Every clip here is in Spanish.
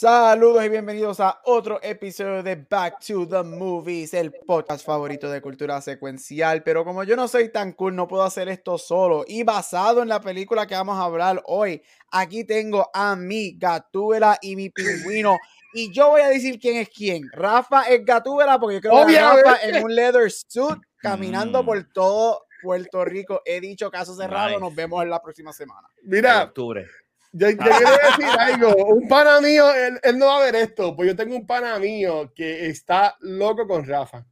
Saludos y bienvenidos a otro episodio de Back to the Movies, el podcast favorito de cultura secuencial. Pero como yo no soy tan cool, no puedo hacer esto solo. Y basado en la película que vamos a hablar hoy, aquí tengo a mi Gatúbela y mi pingüino. Y yo voy a decir quién es quién. Rafa es Gatúbela porque yo creo que Rafa en un leather suit caminando por todo Puerto Rico. He dicho caso cerrado. Nos vemos en la próxima semana. Mira, octubre. Yo, quiero decir algo. Un pana mío, él, él, no va a ver esto, pues yo tengo un pana mío que está loco con Rafa.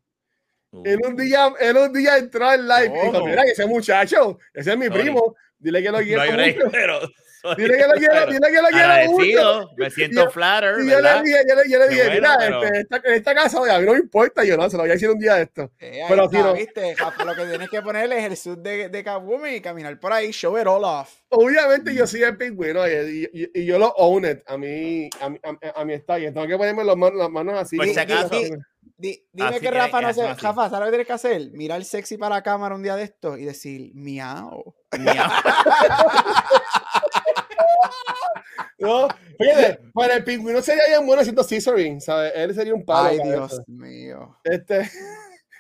Él un día, él un día entró al live y dijo: Mira, ese muchacho, ese es mi primo, dile que lo quiero. No mucho. Pero, dile que lo quiero, dile que lo quiero mucho. Me siento flatter. Y yo le dije, yo le, yo le dije, mira, pero... este, esta, esta, casa, a mí no me importa, yo no, se lo voy a decir un día de esto. Eh, pero está, no. ¿viste? lo que tienes que ponerle es el sud de, de Catwoman y caminar por ahí, show it all off. Obviamente yo soy el pingüino y, y, y, yo lo own it a mí, a, mi, a, a mi estilo. Tengo que ponerme las manos, las manos así. Por si acaso. Di, dime que Rafa no se. Rafa, ¿sabes lo que tienes que hacer? Mirar sexy para la cámara un día de esto y decir miau. Miau. no, fíjate, para el pingüino sería bien bueno haciendo scissoring, ¿sabes? Él sería un palo. Ay, Dios eso. mío. Este.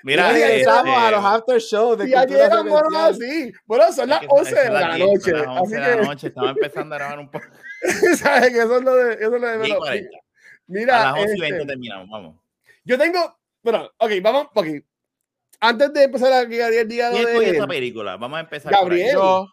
Mira, regresamos este... a los after shows de y ayer así. Bueno, son las 11 de la noche. Son las 11 de la noche, estamos empezando a grabar un poco. ¿Sabes? Que eso es lo de. Eso es lo de Mira, a las 11 y 20 este, terminamos, vamos. Yo tengo. Bueno, ok, vamos. Okay. Antes de empezar a Gabriel Díaz. ¿Quién escogió esta película? Vamos a empezar. Gabriel. Yo.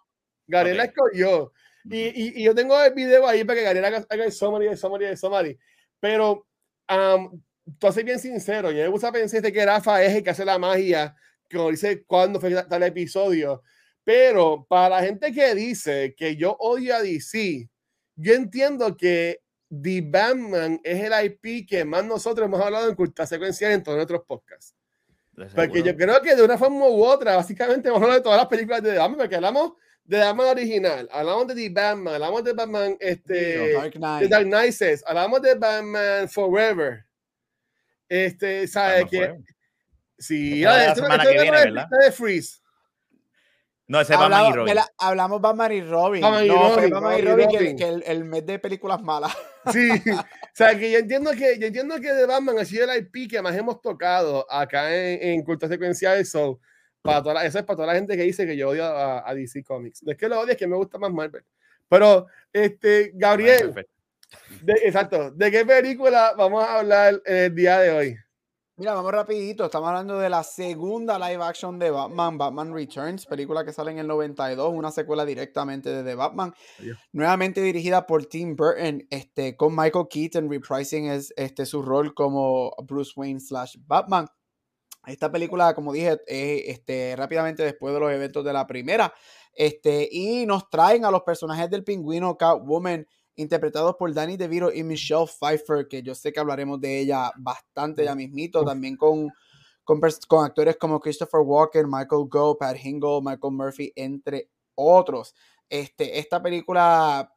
Gabriel okay. la escogió. Y, y, y, yo tengo el video ahí para que Gabriel haga, haga el summary, el summary, el summary. Pero, um, tú soy bien sincero, yo me gusta pensar que Rafa es el que hace la magia, como dice cuándo fue tal episodio. Pero para la gente que dice que yo odio a DC, yo entiendo que The Batman es el IP que más nosotros hemos hablado en cultura secuencial en todos nuestros podcasts. Porque yo creo que de una forma u otra, básicamente hemos hablado de todas las películas de The Batman, porque hablamos de Batman original, hablamos de The Batman, hablamos de Batman, este, Dark Knight. de Dark Knight, hablamos de Batman Forever. Este, ¿sabe que Sí, la, la semana que viene, ¿verdad? de Freeze. No, ese es Batman y Robin. La, hablamos Batman y Robin. Batman y no, Robin, Batman y Robin, que, que el, el, mes de películas malas. Sí, o sea, que yo entiendo que, yo entiendo que de Batman ha sido el IP que más hemos tocado acá en, en Cultura Secuencial. So, para toda la, eso es para toda la gente que dice que yo odio a, a DC Comics. No es que lo odie, es que me gusta más Marvel. Pero, este, Gabriel, de, exacto, ¿de qué película vamos a hablar el día de hoy? Mira, vamos rapidito, estamos hablando de la segunda live action de Batman, Batman Returns, película que sale en el 92, una secuela directamente de The Batman, nuevamente dirigida por Tim Burton, este, con Michael Keaton reprising es, este, su rol como Bruce Wayne slash Batman. Esta película, como dije, es este, rápidamente después de los eventos de la primera, este, y nos traen a los personajes del pingüino Catwoman, interpretados por Danny DeVito y Michelle Pfeiffer, que yo sé que hablaremos de ella bastante ya mismito, también con, con, con, actores como Christopher Walken, Michael Gough, Pat Hingle, Michael Murphy, entre otros. Este, esta película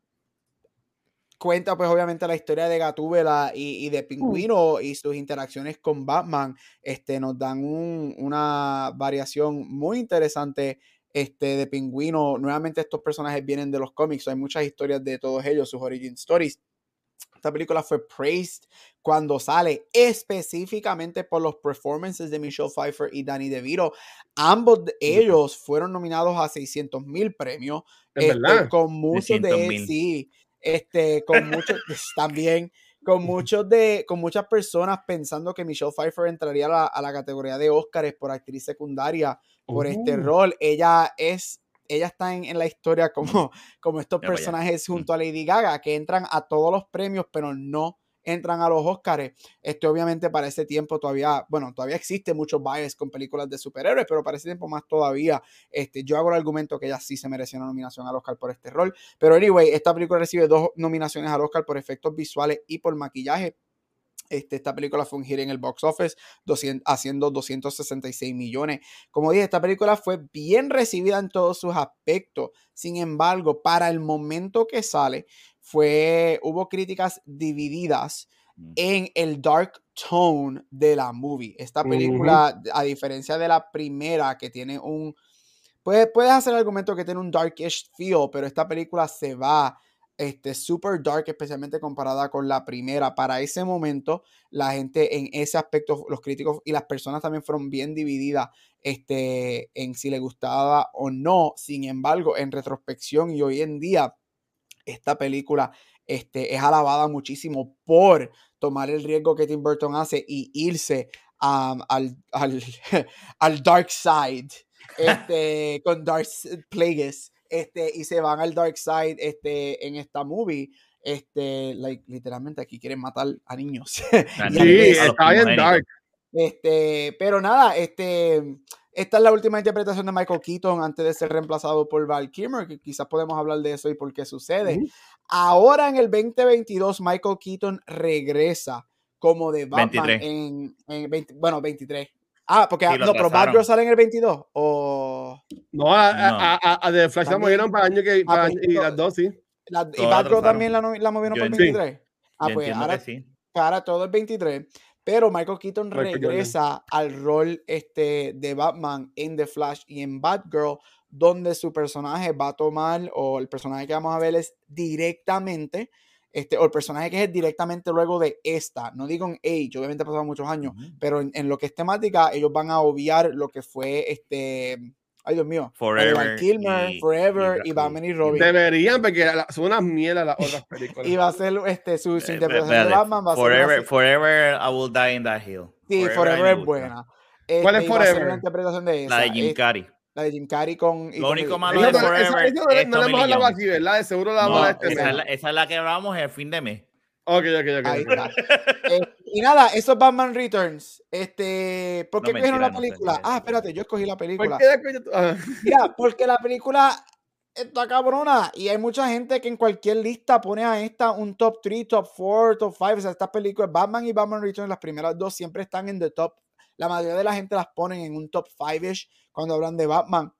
cuenta pues obviamente la historia de Gatúbela y, y de Pingüino y sus interacciones con Batman. Este, nos dan un, una variación muy interesante este, de Pingüino. Nuevamente estos personajes vienen de los cómics, hay muchas historias de todos ellos, sus origin stories. Esta película fue praised cuando sale específicamente por los performances de Michelle Pfeiffer y Danny DeVito. Ambos de ellos fueron nominados a 600 mil premios. Este, con muchos de sí, este, con muchos también con muchos de con muchas personas pensando que Michelle Pfeiffer entraría a la, a la categoría de Oscars por actriz secundaria por uh. este rol. Ella es, ella está en, en la historia como, como estos ya personajes vaya. junto a Lady Gaga, que entran a todos los premios, pero no entran a los Oscars. Este, obviamente, para ese tiempo todavía, bueno, todavía existe mucho bias con películas de superhéroes, pero para ese tiempo más todavía, este, yo hago el argumento que ella sí se mereció una nominación al Oscar por este rol. Pero, anyway, esta película recibe dos nominaciones al Oscar por efectos visuales y por maquillaje. Este, esta película fue un hit en el box office, haciendo 266 millones. Como dije, esta película fue bien recibida en todos sus aspectos. Sin embargo, para el momento que sale, fue, hubo críticas divididas mm. en el dark tone de la movie. Esta película, a diferencia de la primera, que tiene un... Puedes, puedes hacer el argumento que tiene un darkish feel, pero esta película se va este, super dark, especialmente comparada con la primera. Para ese momento, la gente en ese aspecto, los críticos y las personas también fueron bien divididas este, en si le gustaba o no. Sin embargo, en retrospección y hoy en día, esta película este, es alabada muchísimo por tomar el riesgo que Tim Burton hace y irse al, al, al, dark side este, con Dark Plagueis este, y se van al dark side este, en esta movie. Este, like, literalmente aquí quieren matar a niños. sí, está bien dark. Este, pero nada, este, esta es la última interpretación de Michael Keaton antes de ser reemplazado por Val Kilmer, que quizás podemos hablar de eso y por qué sucede. Ahora en el 2022, Michael Keaton regresa como de Batman en, en bueno, 23. Ah, porque no, pero Batgirl sale en el 22 o no, a, a, a, The Flash la movieron para año que ah, para, pues, y las dos sí. y Batgirl también la, la movieron para el 23. Ah, pues ahora, sí. ahora todo el 23. Pero Michael Keaton regresa al rol este, de Batman en The Flash y en Batgirl, donde su personaje va a tomar, o el personaje que vamos a ver es directamente este, o el personaje que es directamente luego de esta. No digo en Age, obviamente ha pasado muchos años, pero en, lo que es temática, ellos van a obviar lo que fue este. Ay, Dios mío. Forever. Kilmer, Forever y, Batman y Robin. Deberían, porque son unas mierdas las otras películas. y va a ser este, su, su interpretación de Batman. Va forever, forever I Will Die in That Hill. Sí, Forever, es buena. ¿Cuál es este, Forever? La interpretación de esa. La de Jim Carrey. La de Jim Carrey con. Lo único malo de Forever. no, le hemos hablado aquí, ¿verdad? De seguro la vamos a este esa, es la, esa es la que hablamos el fin de mes. Ok, ok, ok. eh, y nada, eso es Batman Returns. Este, ¿Por qué no cogieron la película? ah, espérate, yo escogí la película. ¿Por qué ah. Mira, porque la película está cabrona y hay mucha gente que en cualquier lista pone a esta un top 3, top 4, top 5. O sea, estas películas, Batman y Batman Returns, las primeras dos siempre están en the top. La mayoría de la gente las ponen en un top 5ish cuando hablan de Batman.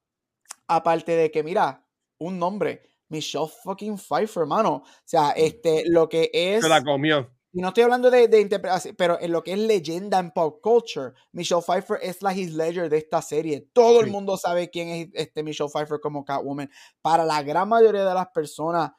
Aparte de que, mira, un nombre, Michelle fucking Pfeiffer, hermano. O sea, este, lo que es. Se la comió. Y no estoy hablando de, de interpretación, pero en lo que es leyenda en pop culture, Michelle Pfeiffer es la His Ledger de esta serie. Todo el mundo sabe quién es este Michelle Pfeiffer como Catwoman. Para la gran mayoría de las personas,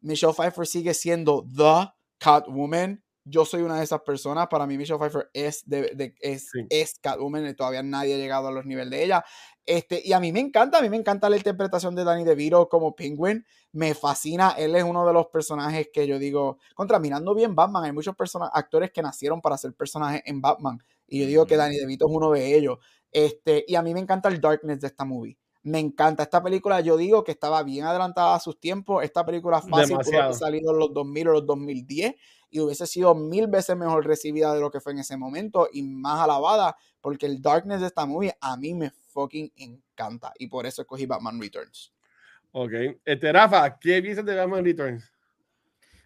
Michelle Pfeiffer sigue siendo The Catwoman. Yo soy una de esas personas. Para mí, Michelle Pfeiffer es, de, es, es Catwoman y todavía nadie ha llegado a los niveles de ella. Este, y a mí me encanta, a mí me encanta la interpretación de Danny DeVito como Penguin. Me fascina, él es uno de los personajes que yo digo, contra mirando bien Batman, hay muchos actores que nacieron para ser personajes en Batman. Y yo digo que Danny DeVito es uno de ellos. Este, y a mí me encanta el darkness de esta movie. Me encanta esta película. Yo digo que estaba bien adelantada a sus tiempos. Esta película fácil pudo haber salido en los 2000 o los 2010 y hubiese sido mil veces mejor recibida de lo que fue en ese momento y más alabada porque el darkness de esta movie a mí me fucking encanta. Y por eso escogí Batman Returns. Ok. Este, Rafa, ¿qué piensas de Batman Returns?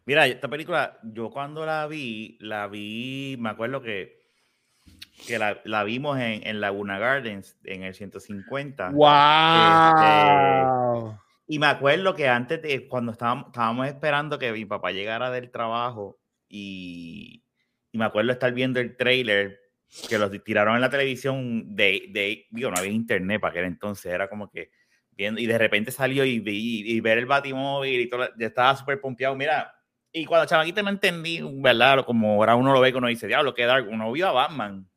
Mira, esta película, yo cuando la vi, la vi, me acuerdo que, que la, la vimos en, en, Laguna Gardens en el 150. ¡Wow! Este, y me acuerdo que antes de, cuando estábamos, estábamos esperando que mi papá llegara del trabajo y, y me acuerdo estar viendo el trailer que los tiraron en la televisión de, de digo, no había internet para aquel entonces, era como que viendo, y de repente salió y, y, y ver el batimóvil y todo, ya estaba súper pompeado, mira, y cuando chamaquita no entendí, ¿verdad? Como ahora uno lo ve que uno dice, diablo, que Dark, uno vio a Batman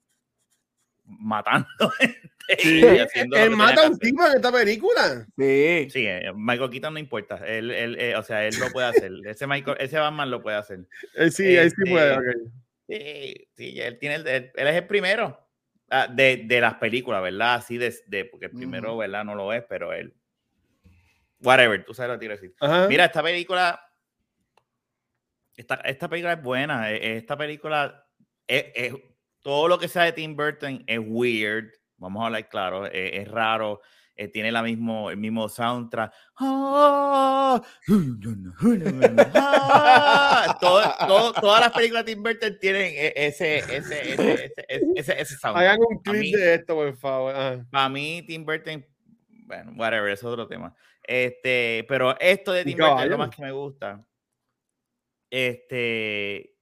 matando Sí, él mata a un tipo en esta película. Sí. Sí, eh, Michael Keaton no importa. Él, él, eh, o sea, él lo puede hacer. ese, Michael, ese Batman lo puede hacer. Eh, sí, él sí puede. Okay. Sí, sí, él, tiene el, él, es el primero ah, de, de, las películas, ¿verdad? Así de, de porque el primero, ¿verdad? No lo es, pero él. Whatever, tú sabes lo que quiero decir. Mira, esta película. Esta, esta película es buena. E, e, esta película. Es, es, todo lo que sea de Tim Burton es weird. Vamos a hablar claro. Es, es raro. eh, tiene la mismo, el mismo soundtrack. Ah, todas las películas de Tim Burton tienen e, ese, ese, ese, ese, ese, soundtrack. Hagan un clip de esto, por favor. Para mí, Tim Burton, bueno, whatever, es otro tema. Este, pero esto de Tim Burton es lo más que me gusta. Este,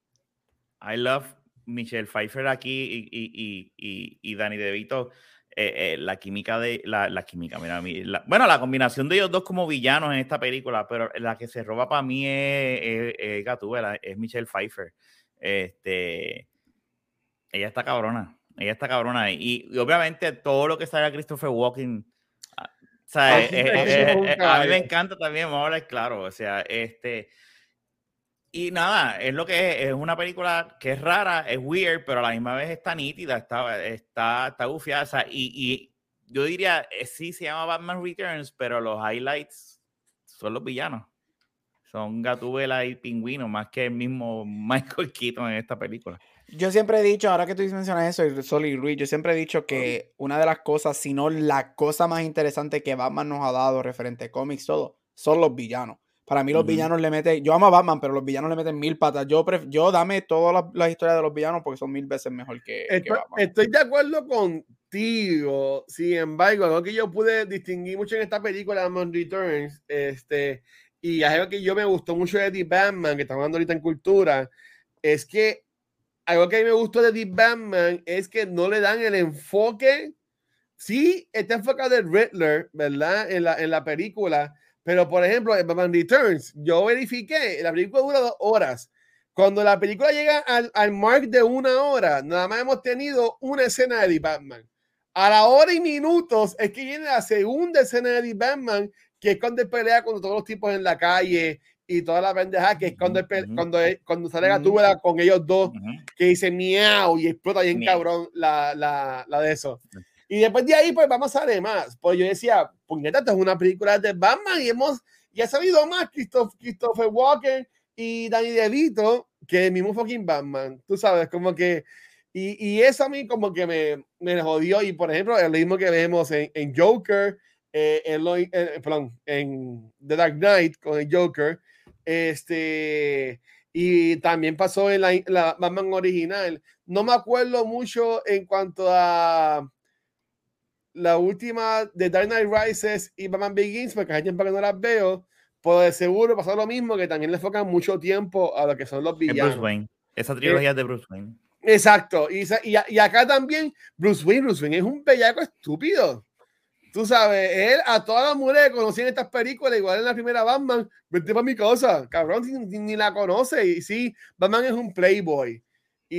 I love Michelle Pfeiffer aquí y, y, y, y Danny DeVito. Eh, eh, la química de la, la química, mira, la, bueno, la combinación de ellos dos como villanos en esta película, pero la que se roba para mí es, es, es Michelle Pfeiffer. Este, ella está cabrona, ella está cabrona. Y, obviamente todo lo que sale a Christopher Walken, ah, o sea, eh, a mí me encanta también, vamos a hablar claro, o sea, este, y nada, es lo que es, es una película que es rara, es weird, pero a la misma vez está nítida, está, está, está gufiada. y, y, yo diría, eh, sí se llama Batman Returns, pero los highlights son los villanos. Son Gatúbela y Pingüino, más que el mismo Michael Keaton en esta película. Yo siempre he dicho, ahora que tú mencionas eso, Sol y Ruiz, yo siempre he dicho que una de las cosas, si no la cosa más interesante que Batman nos ha dado referente a cómics, todo, son los villanos. Para mí los villanos le meten, yo amo a Batman, pero los villanos le meten mil patas. Yo, yo dame todas las, historias de los villanos porque son mil veces mejor que, estoy, Batman. Estoy de acuerdo contigo. Sin embargo, algo que yo pude distinguir mucho en esta película, Batman Returns, este, y algo que yo me gustó mucho de The Batman, que estamos hablando ahorita en cultura, es que algo que a mí me gustó de The Batman es que no le dan el enfoque. Sí, está enfocado en Riddler, ¿verdad? En la, en la película pero, por ejemplo, en Batman Returns, yo verifiqué, la película dura dos horas. Cuando la película llega al, al mark de una hora, nada más hemos tenido una escena de The Batman. A la hora y minutos es que viene la segunda escena de The Batman, que es cuando él pelea con todos los tipos en la calle y toda la pendeja, que es cuando, cuando, cuando sale Gatúbela con ellos dos, que dice miau y explota bien cabrón la, la, la de eso. Y después de ahí, pues vamos a ver más. Pues yo decía, puñeta, esta es una película de Batman y hemos, ya sabido más Christopher, Christopher Walker y Danny DeVito que el mismo fucking Batman. Tú sabes, como que, y, y eso a mí como que me, me jodió. Y por ejemplo, el mismo que vemos en, en Joker, eh, en, eh, perdón, en The Dark Knight con el Joker, este, y también pasó en la, la Batman original. No me acuerdo mucho en cuanto a la última de Dark Knight Rises y Batman Begins, porque hay tiempo que no las veo, pues de seguro pasó lo mismo, que también le enfocan mucho tiempo a lo que son los villanos. Bruce Wayne. Esa trilogía es de Bruce Wayne. Exacto. Y, y, acá también, Bruce Wayne, Bruce Wayne es un bellaco estúpido. Tú sabes, él a todas las mujeres que conocían estas películas, igual en la primera Batman, vete para mi cosa, cabrón, ni, ni, la conoce. Y sí, Batman es un playboy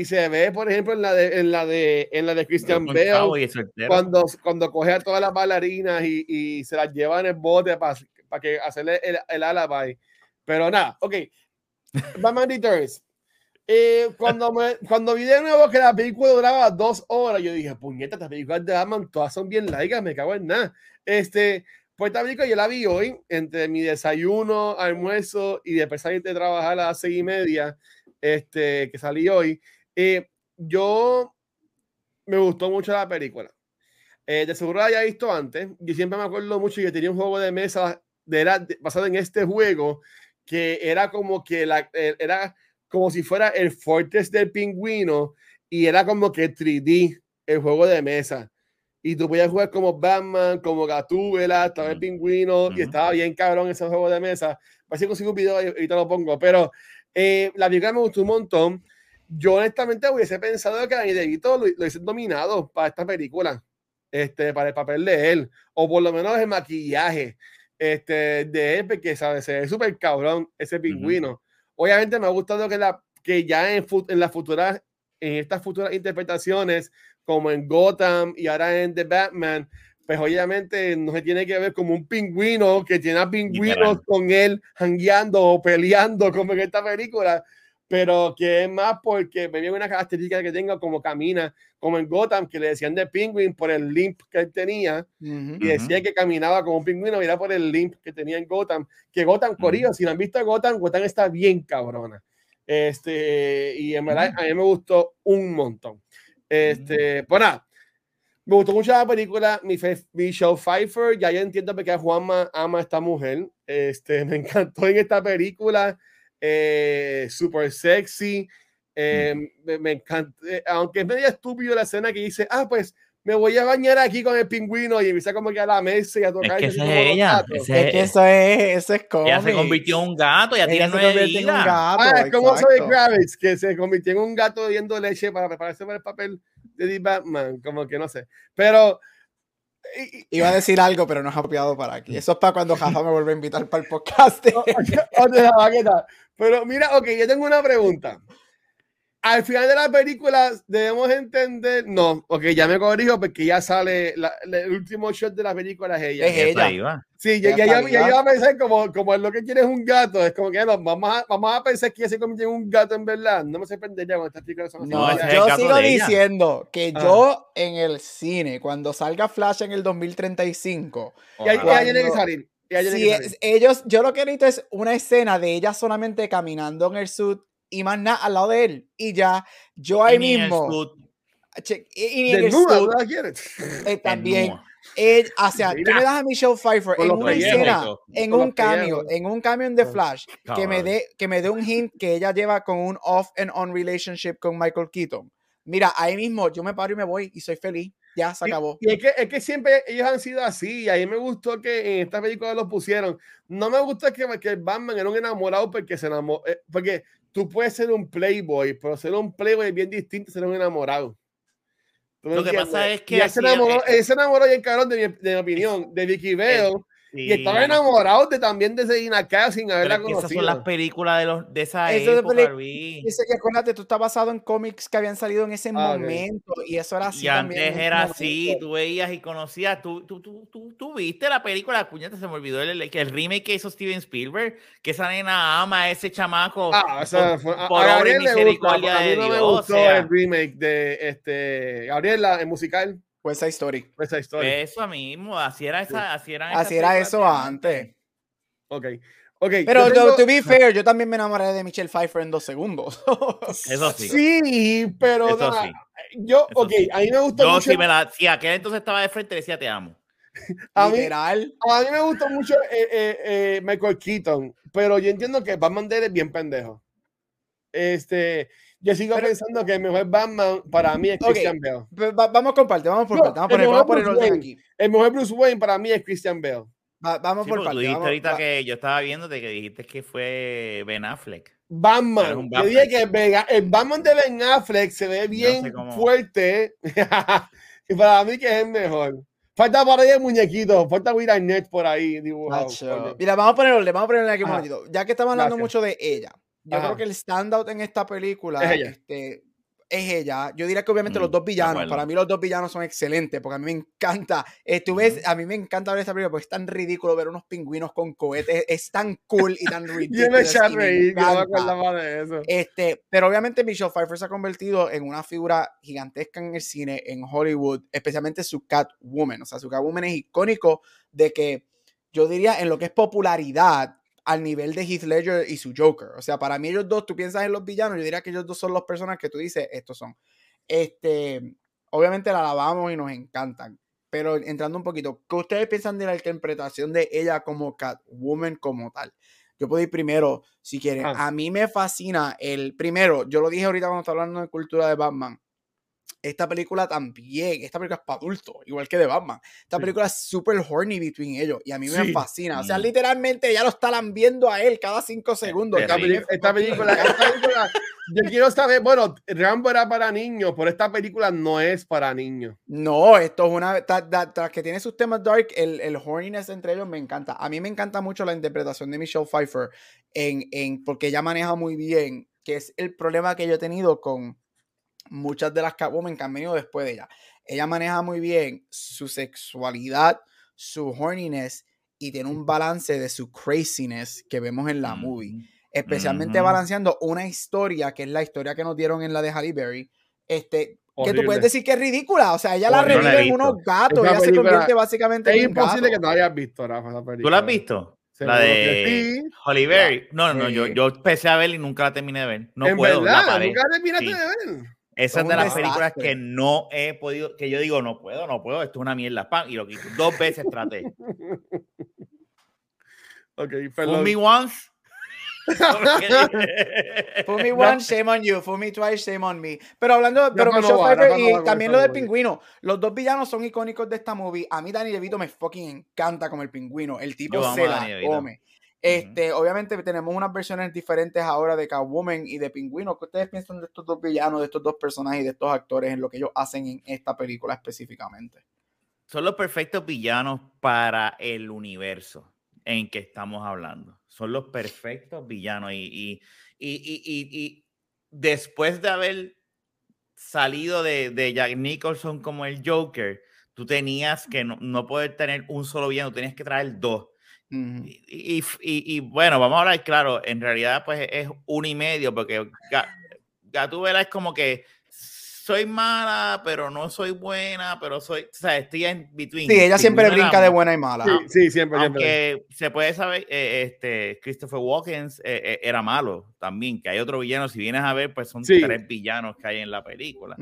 y se ve, por ejemplo, en la de, en la de, en la de Christian Bale, cuando, cuando coge a todas las bailarinas y, y se las lleva en el bote para que hacerle el, el alibi. Pero nada, ok. Batman Returns. Eh, cuando, me, cuando vi de nuevo que la película duraba dos horas, yo dije, puñeta, estas películas de Batman todas son bien largas, me cago en nada. Este, pues esta película yo la vi hoy, entre mi desayuno, almuerzo y después salir de trabajar a las seis y media, este, que salí hoy. Eh, yo me gustó mucho la película. Eh, de seguro la había visto antes. Yo siempre me acuerdo mucho que tenía un juego de mesa de, era, basado en este juego que era como que la, eh, era como si fuera el Fortress del pingüino y era como que 3D el juego de mesa. Y tú podías jugar como Batman, como Gatúbela, estaba el pingüino y estaba bien cabrón ese juego de mesa. Así consigo un video y ahorita lo pongo. Pero la película me gustó un montón yo honestamente hubiese pensado que Danny DeVito lo, lo hubiese dominado para esta película, este, para el papel de él, o por lo menos el maquillaje este, de él, porque ¿sabe? se ve súper cabrón ese pingüino. Obviamente me ha gustado que, la, que ya en, en las futuras, en estas futuras interpretaciones, como en Gotham y ahora en The Batman, pues obviamente no se tiene que ver como un pingüino que tiene a pingüinos con él hangueando o peleando como en esta película, pero que es más porque me viene una característica que tenga como camina, como en Gotham, que le decían de Penguin por el limp que él tenía, y decía que caminaba como un pingüino, era por el limp que tenía en Gotham, que Gotham, uh si lo han visto Gotham, Gotham está bien cabrona. Este, y en verdad a mí me gustó un montón. Este, pues nada, Me gustó mucho la película. Mi fe- Michelle Pfeiffer, ya yo entiendo por qué Juanma ama a esta mujer. Este, me encantó en esta película. Eh, super sexy. Eh, me, me encanta. eh, aunque es medio estúpido la escena que dice, ah, pues me voy a bañar aquí con el pingüino y empieza como que a la mesa y a Es tocar. que y esa es ella. ese Es que es- eso es, eso es ella se convirtió en un gato, ya tiene nueve en un vidas. gato, Ah, es como exacto. Kravitz, que se convirtió en un gato bebiendo leche para prepararse para el papel de The Batman, como que no sé. Pero Iba a decir algo, pero no es apropiado para aquí. Eso es para cuando Jafa me vuelva a invitar para el podcast. o la baqueta. Pero mira, ok, yo tengo una pregunta. Al final de la película debemos entender, no, ok, ya me corrijo porque ya sale, la- la- el último shot de la película es ella. Es ella. Sí, ya, Ya ya, ya, iba a pensar como, como lo que quiere es un gato, es como que no, vamos, a, vamos a pensar que ella se convirtió en un gato en verdad. No me sorprendería cuando estas películas son así. No, el yo sigo diciendo que Ah. yo en el cine, cuando salga Flash en el 2035, Y ahí, y ahí tiene que salir. Si es- ellos, yo lo que necesito es una escena de ella solamente caminando en el suit y más nada al lado de él. Y ya, yo ahí Y mismo. suit, che- y, y el eh, también. Él, o sea, tú me das a Michelle Pfeiffer en una pellejos. escena, en Con un cambio, en un cambio en The. Flash, que me dé que me dé un hint que ella lleva con un off and on relationship con Michael Keaton. Mira, ahí mismo yo me paro y me voy y soy feliz. Ya se Y- acabó. Y, es, que, es que siempre ellos han sido así. Y a mí me gustó que en esta película lo pusieron. No me gusta que, que el Batman era un enamorado porque se enamoró. eh, porque tú puedes ser un playboy, pero ser un playboy es bien distinto a ser un enamorado. ¿Tú me Lo que entiendes? pasa es que Y se enamoró, eh, él se enamoró bien cabrón de mi, de mi opinión, de Vicky Y estaba Sí. enamorado de, también de Selina Kyle sin Pero haberla que esas conocido. son las películas de, los, de esa Eso de época, Luis. Dice que acuérdate, tú estás basado en cómics que habían salido en ese Ah, momento y eso era así Y también. antes era así, momento. tú veías y conocías, tú, tú, tú, tú, tú viste la película, puñeta, se me olvidó el, el remake que hizo Steven Spielberg, que esa nena ama a ese chamaco. Ah, o sea, por- fue- a, por a obra y Gabriel le gusta, misericordia a mí de me o gustó sea. el remake de este Gabriela, el musical, Pues esa historia. esa historia. Eso mismo, así era esa, así eran Así era eso antes. Ok, ok. Pero yo to, tengo- to be fair, yo también me enamoré de Michelle Pfeiffer en dos segundos. Eso sí. Sí, pero Eso nada, sí. yo, Eso ok, sí. a mí me gustó Yo mucho. si me la, si aquel entonces estaba de frente decía te amo. a, mí, Literal. a mí me gustó mucho eh, eh, eh, Michael Keaton, pero yo entiendo que Batman de él es bien pendejo. Este, yo sigo Pero- pensando que el mejor Batman para mí es. Christian Bale. Pues va- vamos por parte, vamos por No, parte. Vamos el poner, vamos a poner Bruce orden Wayne. aquí. El mejor Bruce Wayne para mí es Christian Bale. Va- vamos Sí, por porque tú parte. dijiste vamos- ahorita va- que yo estaba viéndote que dijiste que fue Ben Affleck. Batman. Yo dije que el Batman de Ben Affleck se ve bien sé cómo. fuerte. y para mí que es el mejor. Falta para ahí el muñequito. Falta Will Arnett por ahí dibujado. Mira, vamos a poner orden, vamos a ponerle aquí un momentito. Ya que estamos hablando Gracias. mucho de ella, yo Ajá. creo que el standout en esta película Es ella. este, es ella. Yo diría que obviamente los Mm, dos de villanos, para mí los dos villanos son excelentes, porque a mí me encanta. eh, tú ves, a mí me encanta ver esta película porque es tan ridículo ver unos pingüinos con cohetes, es tan cool y tan ridículo. Yo me eché a reír, no me acordaba de eso. Este, pero obviamente Michelle Pfeiffer se ha convertido en una figura gigantesca en el cine, en Hollywood, especialmente su Catwoman. O sea, su Catwoman es icónico de que yo diría en lo que es popularidad al nivel de Heath Ledger y su Joker. O sea, para mí ellos dos, tú piensas en los villanos, yo diría que ellos dos son las personas que tú dices, estos son. Este, obviamente la alabamos y nos encantan. Pero entrando un poquito, ¿qué ustedes piensan de la interpretación de ella como Catwoman como tal? Yo puedo ir primero, si quieren. Ah. A mí me fascina el primero. Yo lo dije ahorita cuando estaba hablando de cultura de Batman. Esta película también, esta película es para adultos, igual que de Batman. Esta Sí. película es súper horny between ellos y a mí me Sí. fascina. O sea, Mm. literalmente ya lo están viendo a él cada cinco segundos. Esta, película, esta película, yo quiero saber, bueno, Rambo era para niños, pero esta película no es para niños. No, esto es una. ta- ta- Tras que tiene sus temas dark, el, el horniness entre ellos me encanta. A mí me encanta mucho la interpretación de Michelle Pfeiffer, en, en, porque ella maneja muy bien, que es el problema que yo he tenido con muchas de las Catwoman que han venido después de ella. Ella maneja muy bien su sexualidad, su horniness y tiene un balance de su craziness que vemos en la movie Mm. especialmente balanceando una historia que es la historia que nos dieron en la de Halle Berry, este, que tú puedes decir que es ridícula, o sea, ella la. No revive en unos gatos, Esa ella se convierte básicamente Es en un imposible que no hayas visto, Rafa, esa película. ¿Tú la has visto? La de sí. Holly Berry. No, no, yo, Sí. yo empecé a ver y nunca la terminé de ver. No en puedo, verdad, nunca terminaste Sí. de ver. Esa es de las películas que no he podido, que yo digo, no puedo, no puedo, esto es una mierda, pan, y lo quito. Dos veces traté. ok, perdón. me once. For me once, shame on you. For me twice, shame on me. Pero hablando, pero Michelle Pfeiffer y también lo del pingüino. Los dos villanos son icónicos de esta movie. A mí Danny DeVito me fucking encanta como el pingüino. El tipo se la come. Este, Obviamente tenemos unas versiones diferentes ahora de Catwoman y de Pingüino. ¿Qué ustedes piensan de estos dos villanos, de estos dos personajes y de estos actores en lo que ellos hacen en esta película específicamente? Son los perfectos villanos para el universo en que estamos hablando. Son los perfectos villanos. Y, y, después de haber salido de, de, Jack Nicholson como el Joker, tú tenías que no, no poder tener un solo villano, tenías que traer dos y, y, bueno, vamos a hablar claro, en realidad pues es uno y medio, porque Gatúbela es como que soy mala, pero no soy buena, pero soy, o sea, estoy en between. Sí, ella siempre brinca de buena y mala. Sí, siempre, Aunque se puede saber, eh, este, Christopher Walken eh, eh, era malo también, que hay otro villano, si vienes a ver, pues son tres villanos que hay en la película.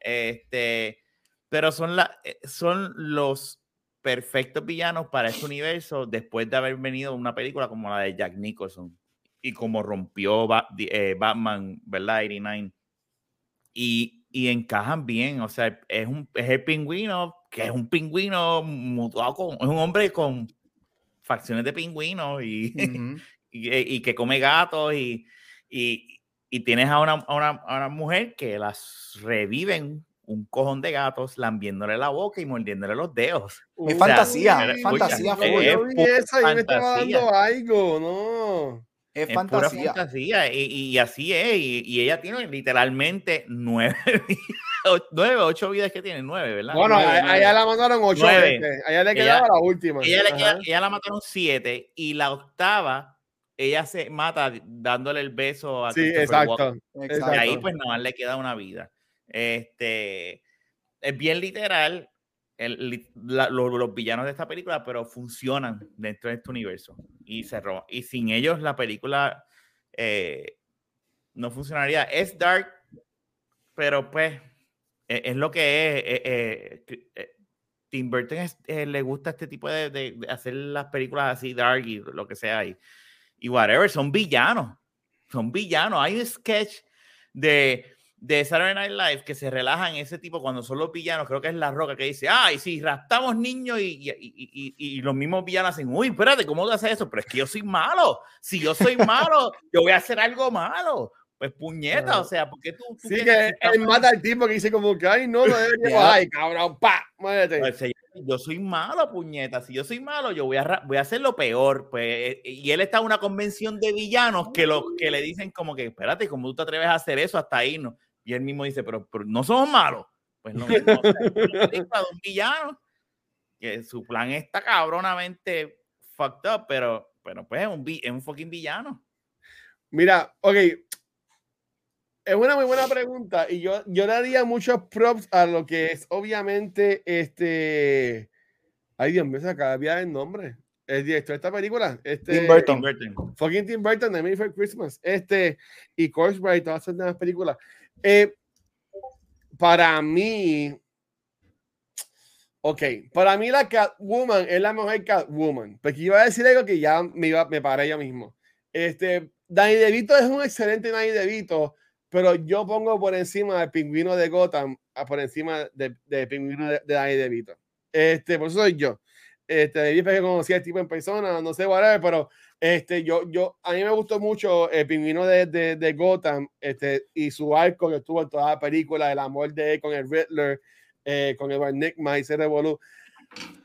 Este, pero son, la, son los perfectos villanos para este universo después de haber venido una película como la de Jack Nicholson y como rompió eh, Batman, ¿verdad? 89. Y, y encajan bien, o sea, es, un, es el pingüino, que es un pingüino mutuado con, es un hombre con facciones de pingüino y, y, que come gatos y, y, y tienes a una, a, una, a una, mujer que las reviven un cojón de gatos lambiéndole la boca y mordiéndole los dedos. Es fantasía, es fantasía. Es, algo, ¿no? Es, fantasía. fantasía. Y, y, así es. Y, y, ella tiene literalmente nueve nueve, ocho vidas que tiene, nueve, ¿verdad? Bueno, a, ella la mataron ocho veces. A ella le quedaba la última. Ella, le queda, ella la mataron siete y la octava ella se mata dándole el beso a Sí, exacto, exacto. Y ahí pues nada más le queda una vida. Este, es bien literal los, villanos de esta película, pero funcionan dentro de este universo y se. Y sin ellos la película eh, no funcionaría. Es dark, pero pues e, es, lo que es. Eh, eh, Tim Burton le gusta este tipo de, de, hacer las películas así dark y lo que sea. Y, y whatever, son villanos. Son villanos. Hay un sketch de de Saturday Night Live que se relajan ese tipo cuando son los villanos, creo que es La Roca que dice, ay, si raptamos niños y, y, y, los mismos villanos hacen, uy, espérate, ¿cómo tú haces eso? Pero es que yo soy malo, si yo soy malo, yo voy a hacer algo malo. Pues puñeta, o sea, porque tú... tú sí, que él mata al tipo que dice como que, ay, no, no debería, ay, cabrón, pa, muévete. Pues, yo soy malo, puñeta. Si yo soy malo, yo voy a, voy a hacer lo peor. Pues, eh, y él está en una convención de villanos que, lo, que le dicen como que, espérate, ¿cómo tú te atreves a hacer eso hasta ahí? No? Y él mismo dice, pero, no somos malos. Pues no, no un villano que su plan está cabronamente fucked up, pero, pero pues es un, es un fucking villano. Mira, ok. Es una muy buena pregunta y yo, yo le daría muchos props a lo que es obviamente este... Ay, Dios mío, se acaba de el nombre. El director de esta película. Este, Tim Burton. Fucking Tim Burton, The for Christmas. Este, y Course Bright, todas esas demás películas. Eh, para mí, ok, para mí la Catwoman es la mejor Catwoman, porque iba a decir algo que ya me, iba, me paré yo mismo. Este, Danny DeVito es un excelente Danny DeVito, pero yo pongo por encima del pingüino de Gotham, por encima del de pingüino de, de, Danny DeVito. Este, por eso soy yo. Este, de que conocí al tipo en persona, no sé, whatever, pero este, yo, yo, a mí me gustó mucho el pingüino de, de, de, Gotham este, y su arco que estuvo en toda la película, el amor de él con el Riddler, eh, con el Nigma y ese revolú.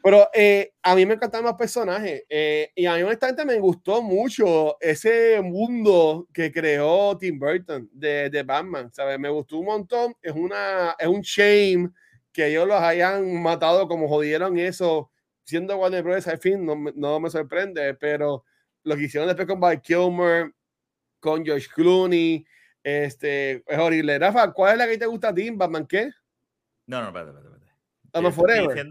Pero eh, a mí me encantaban los personajes eh, y a mí honestamente me gustó mucho ese mundo que creó Tim Burton de, de Batman, ¿sabes? Me gustó un montón, es, una, es un shame que ellos los hayan matado como jodieron eso, siendo Warner Bros. al fin, no, no me sorprende, pero lo que hicieron después con Val Kilmer, con George Clooney, este, es horrible. Rafa, ¿cuál es la que te gusta a ti, Batman qué? No, no, espérate, espérate. Batman Forever.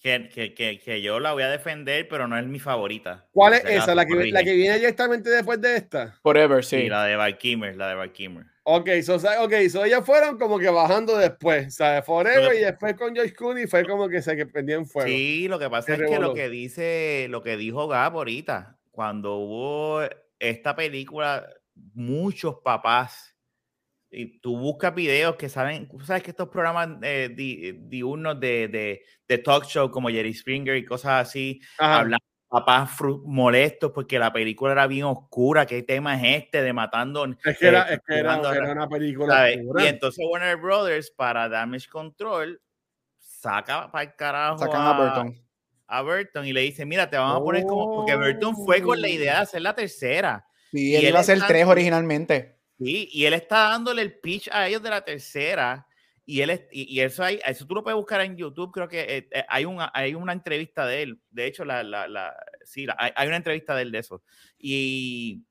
que, que, que, que, yo la voy a defender, pero no es mi favorita. ¿Cuál es esa? ¿La que, ¿La que viene directamente después de esta? Forever, sí. sí la de Valkymer, la de Valkymer. Ok, so, okay, so ellas fueron como que bajando después, ¿sabes? Forever y después con George Clooney fue como que se que prendían fuego. Sí, lo que pasa es que lo que dice, lo que dijo Gab ahorita, cuando hubo esta película, muchos papás y tú buscas videos que salen, sabes que estos programas eh, diurnos de, de, de, talk show como Jerry Springer y cosas así, hablan papás molestos porque la película era bien oscura, ¿qué tema es este de matando? Es que era, eh, es que era, era una película oscura. Y entonces Warner Brothers para Damage Control saca para el carajo Sacan a, Burton. A Burton y le dice, mira, te vamos a poner como, porque Burton fue con la idea de hacer la tercera. Sí, y él, iba a el 3 originalmente. Sí, y él está dándole el pitch a ellos de la tercera. Y él es, y, eso hay, eso tú lo puedes buscar en YouTube, creo que eh, eh, hay, una, hay una entrevista de él. De hecho, la, la, la sí, hay, una entrevista de él de eso. Y,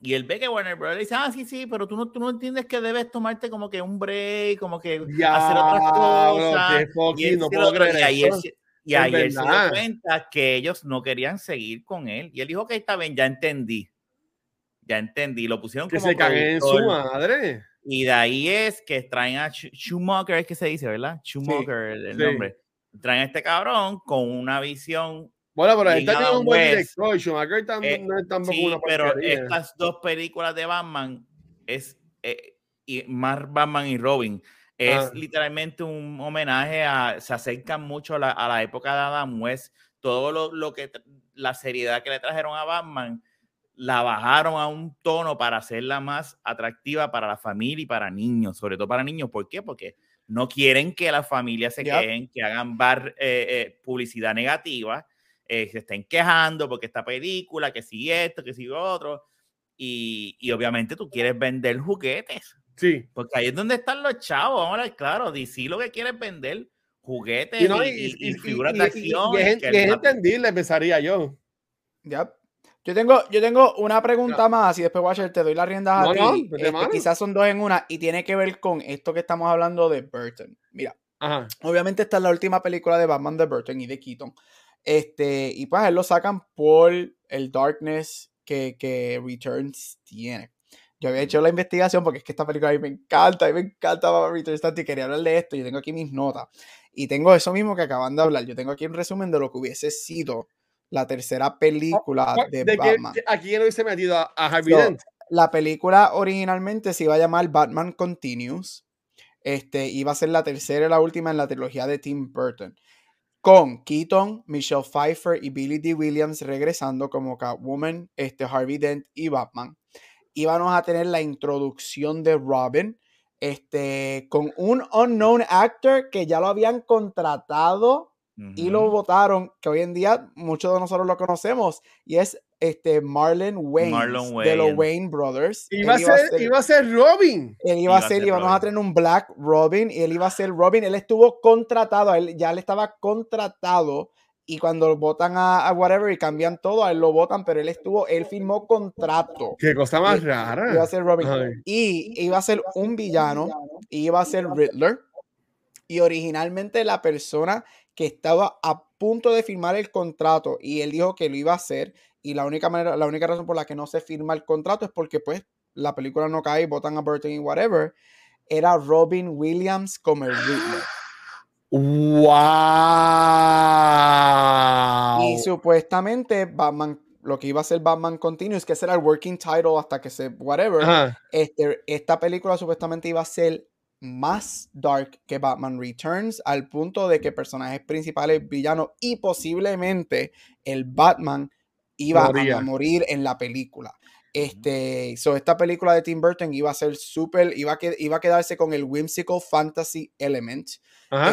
y él ve que Warner Bros. le dice, ah, sí, sí, pero tú no, tú no entiendes que debes tomarte como que un break, como que hacer otras cosas. y, no puedo creer y ahí él, y se dio cuenta que ellos no querían seguir con él. Y él dijo que está bien, ya entendí ya entendí, lo pusieron que se cague en su madre. Y de ahí es que traen a Schumacher, es que se dice, ¿verdad? Schumacher, el, nombre. Traen a este cabrón con una visión. Bueno, pero él también es un buen director. Schumacher también eh, no es tampoco sí, pero estas dos películas de Batman es eh, y más Batman y Robin es ah. literalmente un homenaje a se acercan mucho a la, a la época de Adam West todo lo, lo, que la seriedad que le trajeron a Batman la bajaron a un tono para hacerla más atractiva para la familia y para niños, sobre todo para niños. ¿Por qué? Porque no quieren que las familias se queden, que hagan bar, eh, eh, publicidad negativa, eh, se estén quejando porque esta película, que si esto, que si otro. Y, y, obviamente tú quieres vender juguetes. Sí. Porque ahí es donde están los chavos. Ahora, claro, DC lo que quiere es vender juguetes y, y, figuras de acción. Y, es, entendible, pensaría yo. Ya. Yo tengo, yo tengo una pregunta más y después, Watcher, te doy las riendas a ti. Este, quizás son dos en una y tiene que ver con esto que estamos hablando de Burton. Mira, obviamente esta es la última película de Batman de Burton y de Keaton. Este, y pues él lo sacan por el darkness que, que Returns tiene. Yo había hecho la investigación porque es que esta película a mí me encanta, a mí me encanta Batman Returns y quería hablar de esto. Yo tengo aquí mis notas. Y tengo eso mismo que acaban de hablar. Yo tengo aquí un resumen de lo que hubiese sido la tercera ah, película ah, de, Batman. aquí no hubiese metido a, Harvey Dent. La película originalmente se iba a llamar Batman Continues. Este, iba a ser la tercera y la última en la trilogía de Tim Burton. Con Keaton, Michelle Pfeiffer y Billy D. Williams regresando como Catwoman, este, Harvey Dent y Batman. Íbamos a tener la introducción de Robin, este, con un unknown actor que ya lo habían contratado y lo votaron, que hoy en día muchos de nosotros lo conocemos, y es este Marlon Wayne de los Wayne Brothers. Iba, a ser, iba a ser Robin. Él iba, a ser, íbamos a tener un Black Robin, y él iba a ser Robin. Él estuvo contratado, él ya le estaba contratado, y cuando votan a, whatever y cambian todo, a él lo votan, pero él estuvo, él firmó contrato. Qué cosa más rara. Iba a ser Robin. Y iba a ser un villano, y iba a ser Riddler. Y originalmente la persona que estaba a punto de firmar el contrato y él dijo que lo iba a hacer y la única manera, la única razón por la que no se firma el contrato es porque pues la película no cae, votan a Burton y whatever, era Robin Williams como el Riddler. ¡Wow! Y supuestamente Batman, lo que iba a ser Batman Continuous, que ese era el working title hasta que se, whatever, este, esta película supuestamente iba a ser más dark que Batman Returns, al punto de que personajes principales, villanos y posiblemente el Batman iba a morir en la película. Este, so esta película de Tim Burton iba a ser súper, iba, a iba a quedarse con el whimsical fantasy element,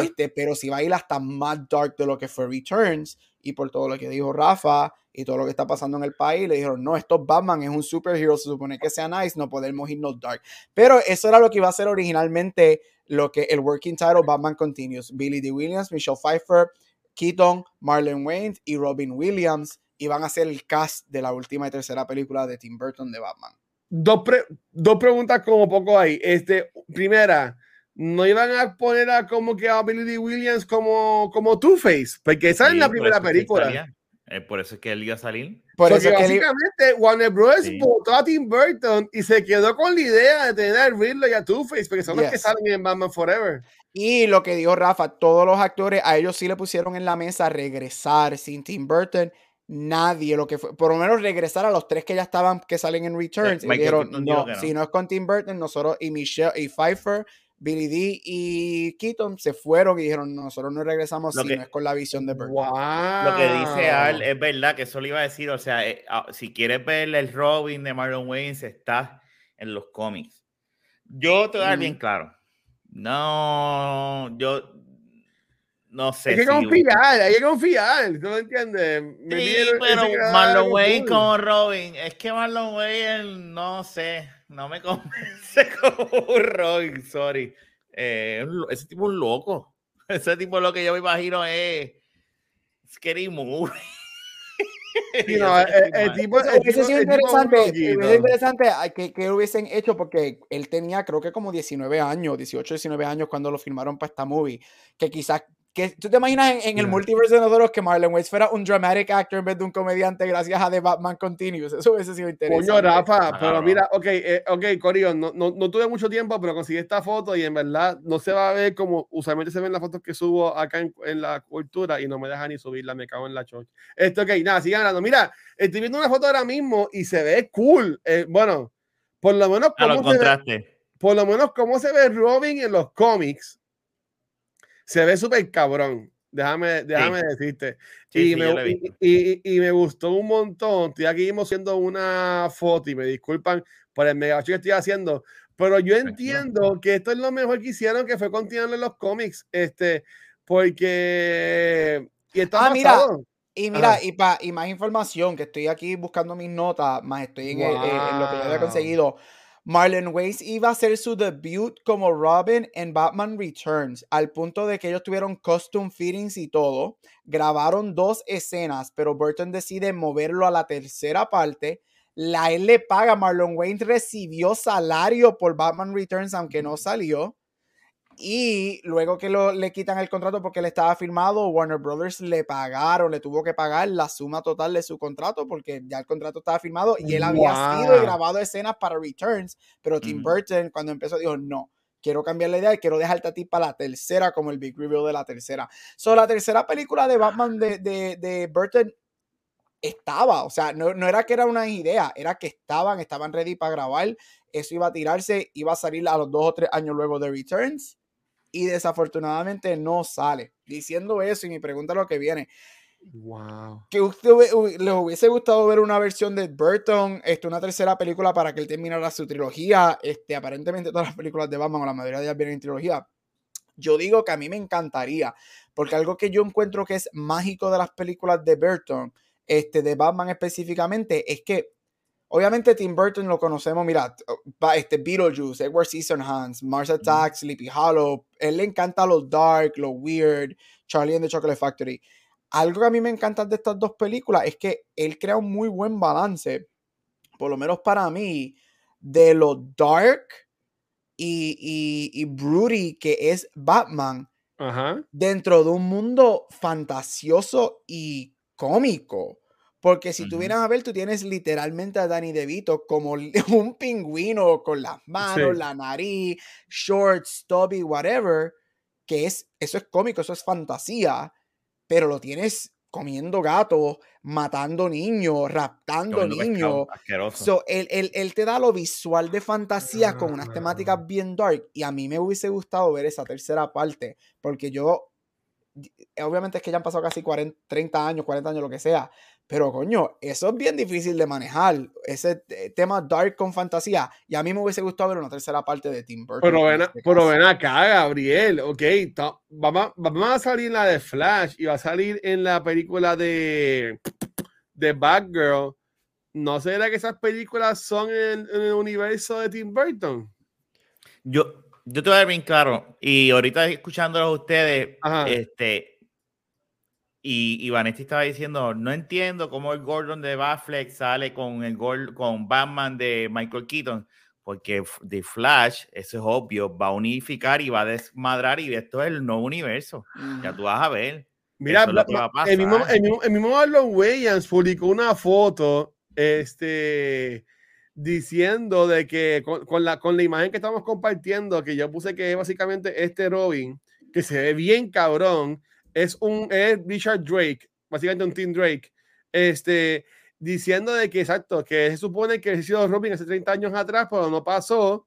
este, pero si va a ir hasta más dark de lo que fue Returns, y por todo lo que dijo Rafa y todo lo que está pasando en el país, le dijeron, no, esto Batman es un superhero, se supone que sea nice, no podemos irnos dark. Pero eso era lo que iba a ser originalmente lo que el working title Batman Continues. Billy D. Williams, Michelle Pfeiffer, Keaton, Marlon Wayne y Robin Williams iban a ser el cast de la última y tercera película de Tim Burton de Batman. Dos, dos preguntas como poco ahí. Este, primera, no iban a poner a como que a Billy D. Williams como, como Two-Face, porque esa es la primera película. Eh, por eso es que él iba a salir. Por eso básicamente Warner Bros. votó a Tim Burton y se quedó con la idea de tener a Riddler y a Two-Face, porque son los que salen en Batman Forever. Y lo que dijo Rafa, todos los actores, a ellos sí le pusieron en la mesa regresar sin Tim Burton. Nadie, lo que fue, por lo menos regresar a los tres que ya estaban, que salen en Returns. y dijeron, no, si no es con Tim Burton, nosotros y Michelle y Pfeiffer Billy D y Keaton se fueron y dijeron, nosotros no regresamos si no es con la visión de Burton. Lo que dice Al es verdad, que eso le iba a decir, o sea, eh, ah, si quieres ver el Robin de Marlon Wayne, está en los cómics. Yo te voy a dar bien claro. No, yo no sé. Hay que confiar, hay que confiar, ¿tú me entiendes? sí, pero Marlon Wayne como Robin, es que Marlon Wayne, no sé no me convence como Robin, sorry. Eh, ese tipo es un loco. Ese tipo lo que yo me imagino es Scary Movie. no, el, tipo, hubiese sido interesante, interesante que, que hubiesen hecho porque él tenía creo que como 19 años, 18, 19 años cuando lo filmaron para esta movie, que quizás ¿Tú te imaginas en, el multiverso de nosotros que Marlon Wayne fuera un dramatic actor en vez de un comediante gracias a The Batman Continuous? Eso hubiese sido interesante. Coño, Rafa, pero mira, ok, eh, ok, Corio, no, no, no, tuve mucho tiempo, pero conseguí esta foto y en verdad no se va a ver como usualmente se ven las fotos que subo acá en, en la cultura y no me deja ni subirla, me cago en la chocha. Esto, ok, nada, sigan hablando. Mira, estoy viendo una foto ahora mismo y se ve cool. Eh, bueno, por lo menos como se ve, por lo menos cómo se ve Robin en los cómics se ve súper cabrón. Déjame, déjame decirte. y, me, y, y, me, gustó un montón. Estoy aquí haciendo una foto y me disculpan por el mega que estoy haciendo. Pero yo entiendo que esto es lo mejor que hicieron, que fue continuar en los cómics. Este, porque. Y está ah, mira, y mira, y, pa, y más información, que estoy aquí buscando mis notas, más estoy en, en lo que yo había conseguido. Marlon Wayne iba a hacer su debut como Robin en Batman Returns, al punto de que ellos tuvieron costume fittings y todo. Grabaron dos escenas, pero Burton decide moverlo a la tercera parte. La él le paga, Marlon Wayne recibió salario por Batman Returns, aunque no salió. Y luego que lo, le quitan el contrato porque él estaba firmado, Warner Brothers le pagaron, le tuvo que pagar la suma total de su contrato porque ya el contrato estaba firmado y él había sido y grabado escenas para Returns, pero Tim Burton cuando empezó dijo, no, quiero cambiar la idea y quiero dejarte a ti para la tercera como el big review de la tercera. So, la tercera película de Batman de, de, de Burton estaba, o sea, no, no, era que era una idea, era que estaban, estaban ready para grabar, eso iba a tirarse, iba a salir a los dos o tres años luego de Returns y desafortunadamente no sale. Diciendo eso, y mi pregunta lo que viene. Wow. Que usted les hubiese gustado ver una versión de Burton, este, una tercera película para que él terminara su trilogía. Este, aparentemente todas las películas de Batman, o la mayoría de ellas vienen en trilogía. Yo digo que a mí me encantaría, porque algo que yo encuentro que es mágico de las películas de Burton, este, de Batman específicamente, es que Obviamente Tim Burton lo conocemos, mira, este Beetlejuice, Edward Scissorhands, Mars Attacks, Sleepy Hollow, él le encanta lo dark, lo weird, Charlie and the Chocolate Factory. Algo que a mí me encanta de estas dos películas es que él crea un muy buen balance, por lo menos para mí, de lo dark y, y, y broody que es Batman dentro de un mundo fantasioso y cómico. Porque si tú vienes a ver, tú tienes literalmente a Danny DeVito como un pingüino con las manos, la nariz, short, stubby, whatever, que es, eso es cómico, eso es fantasía, pero lo tienes comiendo gatos, matando niños, raptando niños. So, él, él, te da lo visual de fantasía con unas temáticas bien dark y a mí me hubiese gustado ver esa tercera parte, porque yo, obviamente es que ya han pasado casi 40, 30 años, 40 años, lo que sea, pero coño, eso es bien difícil de manejar, ese tema dark con fantasía. Y a mí me hubiese gustado ver una tercera parte de Tim Burton. Pero ven, este pero ven acá, Gabriel, ok, vamos, vamos, a salir en la de Flash y va a salir en la película de, de Batgirl. ¿No será que esas películas son en, el universo de Tim Burton? Yo, yo te voy a ver bien claro, y ahorita escuchándolos a ustedes, este y, y Vanetti estaba diciendo, no entiendo cómo el Gordon de Batfleck sale con el con Batman de Michael Keaton. porque The Flash, eso es obvio, va a unificar y va a desmadrar y esto es el nuevo universo. Ya tú vas a ver. Mira, el, mismo, el, mismo, el mismo Marlon Wayans publicó una foto este, diciendo de que con, la, con la imagen que estamos compartiendo, que yo puse que es básicamente este Robin, que se ve bien cabrón, es un es Richard Drake, básicamente un Tim Drake, este, diciendo de que exacto, que se supone que ha sido Robin hace 30 años atrás, pero no pasó,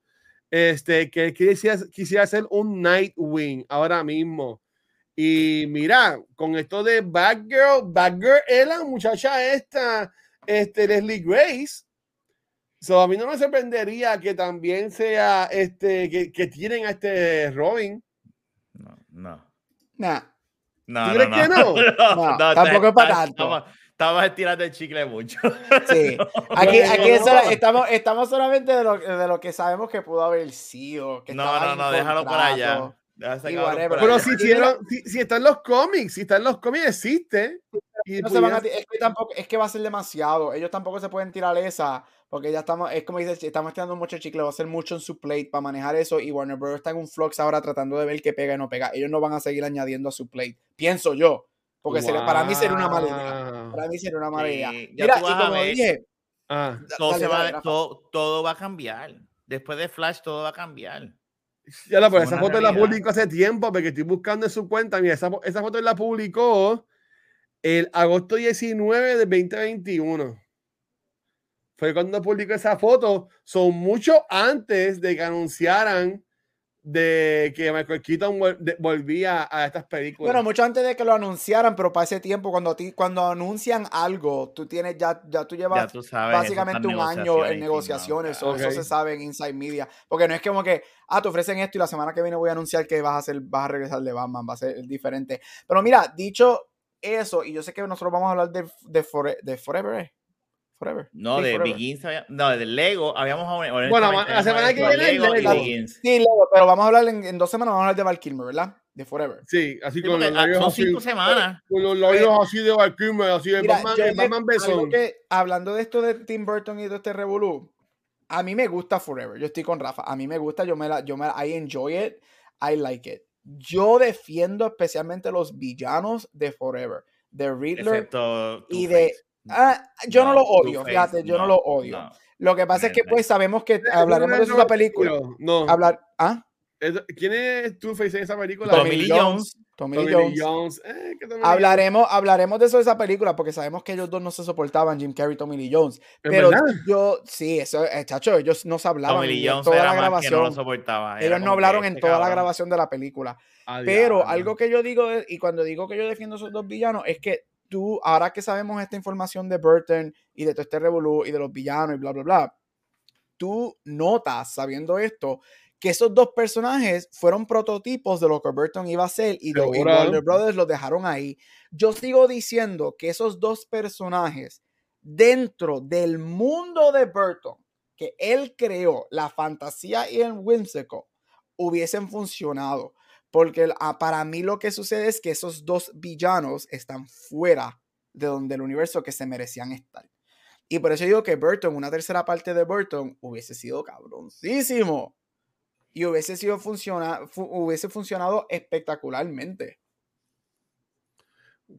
este, que quisiera, quisiera hacer un Nightwing ahora mismo. Y mira, con esto de Batgirl, Batgirl es la muchacha esta, este, Leslie Grace. So, a mí no me sorprendería que también sea este, que, que tienen a este Robin. No, no. Nah. No, ¿Tú crees que no? no, no tampoco es para tanto. Estamos estirando el chicle mucho. Sí. Aquí, aquí estamos, estamos solamente de lo, de lo que sabemos que pudo haber sido. Que no, no, no, déjalo por allá. Pero si, si, están los cómics, si están los cómics, existe. Y no se van a, es, que tampoco, es que va a ser demasiado. Ellos tampoco se pueden tirar esa. Porque ya estamos, es como dices, estamos tirando mucho chicle, va a ser mucho en su plate para manejar eso. Y Warner Bros. está en un flux ahora tratando de ver qué pega y no pega. Ellos no van a seguir añadiendo a su plate. Pienso yo. Porque para mí sería una mala idea. Para mí sería una mala idea. Mira, y como dije, ah. todo, va, todo, va a cambiar. Después de Flash, todo va a cambiar. Ya la, pues, esa foto la publicó hace tiempo porque estoy buscando en su cuenta. Mira, esa, esa foto la publicó el agosto 19 de 2021. Fue cuando publicó esa foto. Son mucho antes de que anunciaran de que Michael Keaton volvía a estas películas. Bueno, mucho antes de que lo anunciaran, pero para ese tiempo, cuando, ti, cuando anuncian algo, tú tienes ya, ya tú llevas básicamente un año en negociaciones, o eso se sabe en Inside Media, porque no es como que, ah, te ofrecen esto y la semana que viene voy a anunciar que vas a hacer, vas a regresar de Batman, va a ser diferente. Pero mira, dicho eso, y yo sé que nosotros vamos a hablar de, de, de Forever, ¿eh? Forever. No, de Begins, no, de Lego, habíamos Bueno, la semana que viene Lego, Lego. Sí, Lego, pero vamos a hablar en, dos semanas, vamos a hablar de Val Kilmer, ¿verdad? De Forever. Sí, así con los labios así. cinco semanas. Con los labios así de Val Kilmer, así de Batman, Batman Besón. hablando de esto de Tim Burton y de este revolú, a mí me gusta Forever. Yo estoy con Rafa. A mí me gusta, yo me la, yo me I enjoy it, I like it. Yo defiendo especialmente los villanos de Forever, de Riddler y de Ah, yo no, lo odio, fíjate, yo no lo odio. Lo que pasa es que pues sabemos que hablaremos de esa película. No. Hablar, ¿ah? ¿Quién es Two-Face en esa película? Tommy Lee Jones. Tommy Lee Jones. Eh, hablaremos, hablaremos de eso de esa película porque sabemos que ellos dos no se soportaban, Jim Carrey y Tommy Lee Jones. Pero yo, sí, eso, eh, chacho, ellos no se hablaban en toda la grabación. No ellos no hablaron en este toda la grabación de la película. Pero algo que yo digo, y cuando digo que yo defiendo a esos dos villanos, es que tú, ahora que sabemos esta información de Burton y de todo este revolú y de los villanos y bla, bla, bla, tú notas, sabiendo esto, que esos dos personajes fueron prototipos de lo que Burton iba a hacer y, los Warner Brothers los dejaron ahí. Yo sigo diciendo que esos dos personajes dentro del mundo de Burton que él creó, la fantasía y el whimsical, hubiesen funcionado. Porque ah, para mí lo que sucede es que esos dos villanos están fuera de donde el universo que se merecían estar. Y por eso digo que Burton, una tercera parte de Burton, hubiese sido cabroncísimo. Y hubiese, sido funciona, hubiese funcionado espectacularmente.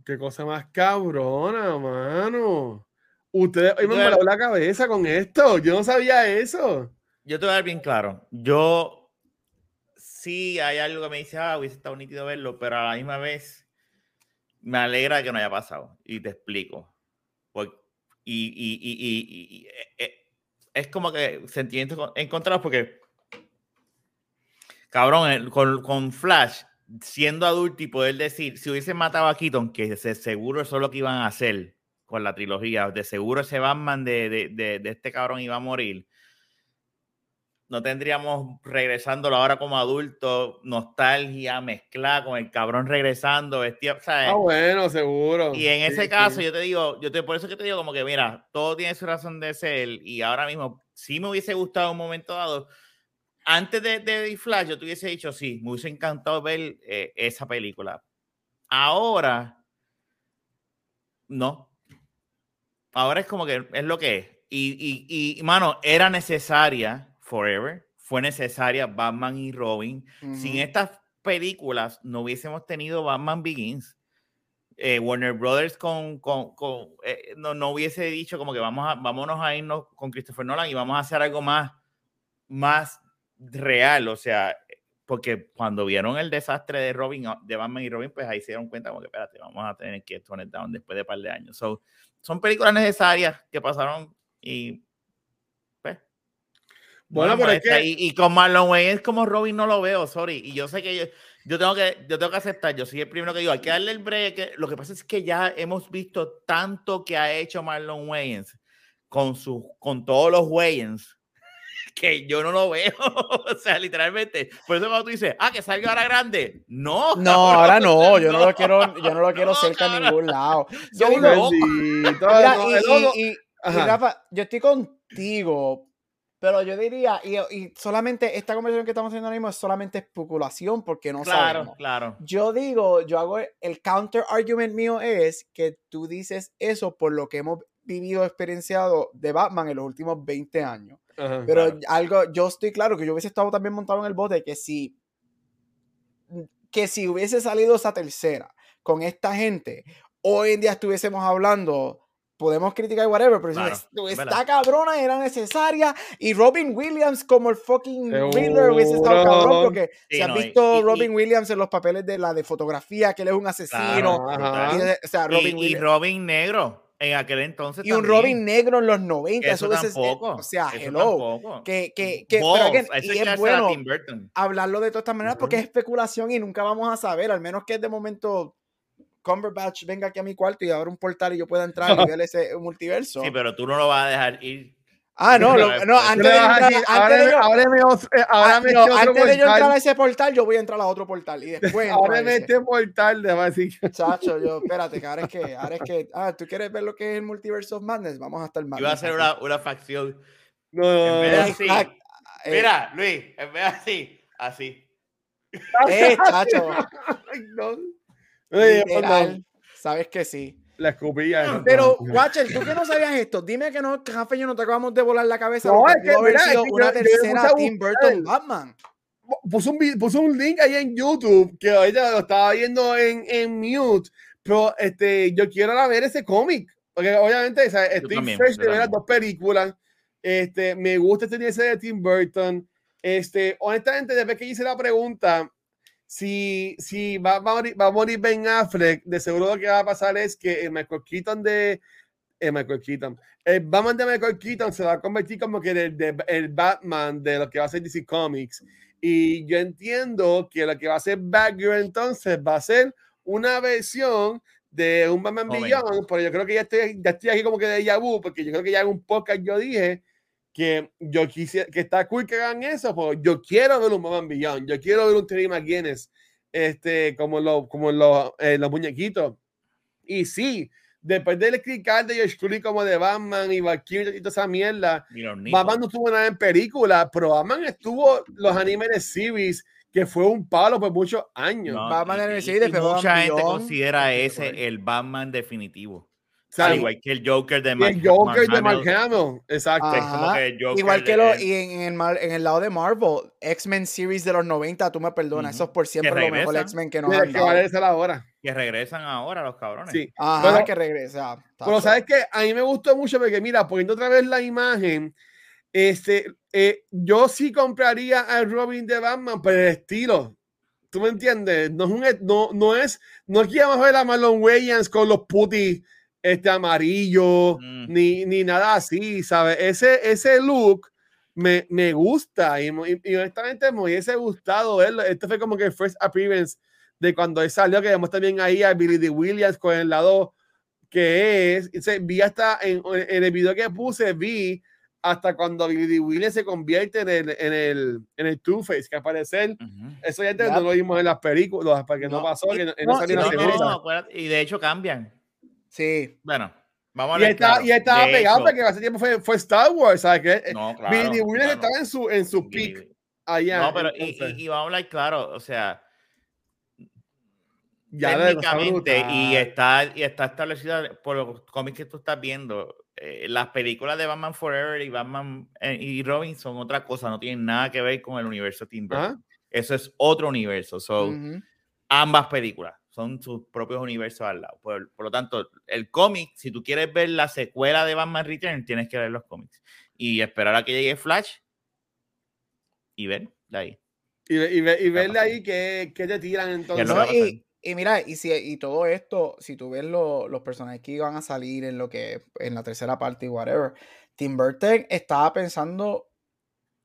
Qué cosa más cabrona, mano. Ustedes hoy me han la cabeza con esto. Yo no sabía eso. Yo te voy a dar bien claro. Yo sí hay algo que me dice, ah, hubiese estado nítido verlo, pero a la misma vez me alegra que no haya pasado. Y te explico. y, y, y, y eh, eh, es como que sentimientos encontrados porque, cabrón, con, con, Flash, siendo adulto y poder decir, si hubiesen matado a Keaton, que seguro eso es lo que iban a hacer con la trilogía, de seguro ese Batman de, de, de, de este cabrón iba a morir no tendríamos regresándolo ahora como adulto, nostalgia mezclada con el cabrón regresando, vestido, ¿sabes? Ah, bueno, seguro. Y en ese caso, yo te digo, yo te, por eso que te digo, como que mira, todo tiene su razón de ser, y ahora mismo, si me hubiese gustado un momento dado, antes de, de Flash, yo te hubiese dicho, sí, me hubiese encantado ver eh, esa película. Ahora, no. Ahora es como que es lo que es. Y, y, y mano, era necesaria forever. Fue necesaria Batman y Robin. Sin estas películas no hubiésemos tenido Batman Begins. Eh, Warner Brothers con, con, con eh, no, no, hubiese dicho como que vamos a, vámonos a irnos con Christopher Nolan y vamos a hacer algo más, más real, o sea, porque cuando vieron el desastre de Robin, de Batman y Robin, pues ahí se dieron cuenta como que, espérate, vamos a tener que tone down después de un par de años. So, son películas necesarias que pasaron y bueno, pero es que... y, y, con Marlon Wayans como Robin no lo veo, sorry. Y yo sé que yo, yo tengo que, yo tengo que aceptar, yo soy el primero que digo, hay que darle el break. Lo que pasa es que ya hemos visto tanto que ha hecho Marlon Wayans con, sus, con todos los Wayans que yo no lo veo. o sea, literalmente. Por eso cuando tú dices, ah, que salga ahora grande. No. No, ahora no. Yo no lo quiero, yo no lo quiero cerca a ningún lado. Yo digo, y, Rafa, yo estoy contigo, pero yo diría, y, solamente esta conversación que estamos haciendo ahora mismo es solamente especulación porque no claro, sabemos. Claro, Yo digo, yo hago el counter argument mío es que tú dices eso por lo que hemos vivido, experienciado de Batman en los últimos 20 años. pero algo, yo estoy claro que yo hubiese estado también montado en el bote que si, que si hubiese salido esa tercera con esta gente, hoy en día estuviésemos hablando podemos criticar whatever, pero esta cabrona era necesaria y Robin Williams como el fucking Riddler hubiese estado cabrón porque se ha visto Robin Williams en los papeles de la de fotografía, que él es un asesino. y, o sea, Robin y, Robin negro en aquel entonces. Y un Robin negro en los 90. Eso, tampoco. o sea, hello. Que, que, que y es bueno hablarlo de todas estas maneras porque es especulación y nunca vamos a saber, al menos que de momento Cumberbatch venga aquí a mi cuarto y abra un portal y yo pueda entrar y ver ese multiverso. Sí, pero tú no lo vas a dejar ir. Ah, no, no, antes de, entrar, antes de yo, yo entrar a ese portal, yo voy a entrar a otro portal y después. Ábreme este portal, de decir. Chacho, yo, espérate, que ahora es que, ahora es que, ah, ¿tú quieres ver lo que es el Multiverse of Madness? Vamos a estar mal. Iba a hacer una, una facción. No, no, en vez así, eh, mira, Luis, en vez de así, así. Eh, chacho. no. Sabes que sí. La escupilla. Pero, Watcher, tú que no sabías esto, dime que no, Rafa y yo no te acabamos de volar la cabeza. No, es que, haber sido una tercera Tim Burton Batman. Puso un, puso un link ahí en YouTube que ahorita lo estaba viendo en, en mute, pero este, yo quiero ver ese cómic. Porque obviamente estoy fresh de ver las dos películas. Este, me gusta este ese de Tim Burton. Este, honestamente, desde que hice la pregunta, si, si va, va, a morir, va, a morir, Ben Affleck, de seguro lo que va a pasar es que el Michael Keaton de el Michael Keaton, el Batman de Michael Keaton se va a convertir como que el, el Batman de lo que va a ser DC Comics. Y yo entiendo que lo que va a ser Batgirl entonces va a ser una versión de un Batman Beyond, pero yo creo que ya estoy, ya estoy aquí como que de Yabu, porque yo creo que ya en un podcast yo dije que yo quisiera, que está cool que hagan eso, pues yo quiero ver un Batman Beyond, yo quiero ver un Terry McGuinness, este, como, lo, como lo, eh, los muñequitos. Y sí, después del explicar de George Clooney como de Batman y Valkyrie y toda esa mierda, Batman no estuvo nada en película, pero Batman estuvo los animes series que fue un palo por muchos años. Batman en el series, mucha gente considera ese el Batman definitivo igual que el Joker de Mark, el Joker de Mark Hamill. Exacto. igual que lo, y en, el, en el lado de Marvel, X-Men Series de los 90, tú me perdonas, eso es por siempre lo mejor X-Men que nos han dado. ahora. Que regresan ahora los cabrones. Sí. Ajá, que regresa. Pero sabes que a mí me gustó mucho porque mira, poniendo otra vez la imagen, este, eh, yo sí compraría al Robin de Batman por el estilo. ¿Tú me entiendes? No es, un, no, no es, no es que vamos a ver a Marlon Wayans con los putis este amarillo, mm. ni, ni, nada así, ¿sabes? Ese, ese look me, me gusta y, y, honestamente me hubiese gustado verlo. Este fue como que el first appearance de cuando él salió, que vemos también ahí a Billy D. Williams con el lado que es. vi hasta en, en, el video que puse, vi hasta cuando Billy D. Williams se convierte en el, en el, en el Two-Face, que aparece Eso ya no lo vimos en las películas, para que no, pasó, que no, no y de hecho cambian. Sí. Bueno, vamos a ver. Y, está, y estaba pegado porque hace tiempo fue, fue Star Wars, ¿sabes qué? No, claro, Billy Williams estaba en su, en su peak allá. No, pero y, y, vamos a hablar claro, o sea, ya técnicamente y está, y está establecida por los cómics que tú estás viendo. eh, las películas de Batman Forever y Batman eh, y Robin son otra cosa, no tienen nada que ver con el universo Tim Burton. Eso es otro universo. So, Ujú. ambas películas son sus propios universos al lado. Por, por lo tanto, el cómic, si tú quieres ver la secuela de Batman Return, tienes que ver los cómics y esperar a que llegue Flash y ver de ahí. Y, y, y verle pasando. ahí que, que te tiran entonces. No, y, y mira, y, si, y todo esto, si tú ves lo- los personajes que iban a salir en lo que en la tercera parte y whatever, Tim Burton estaba pensando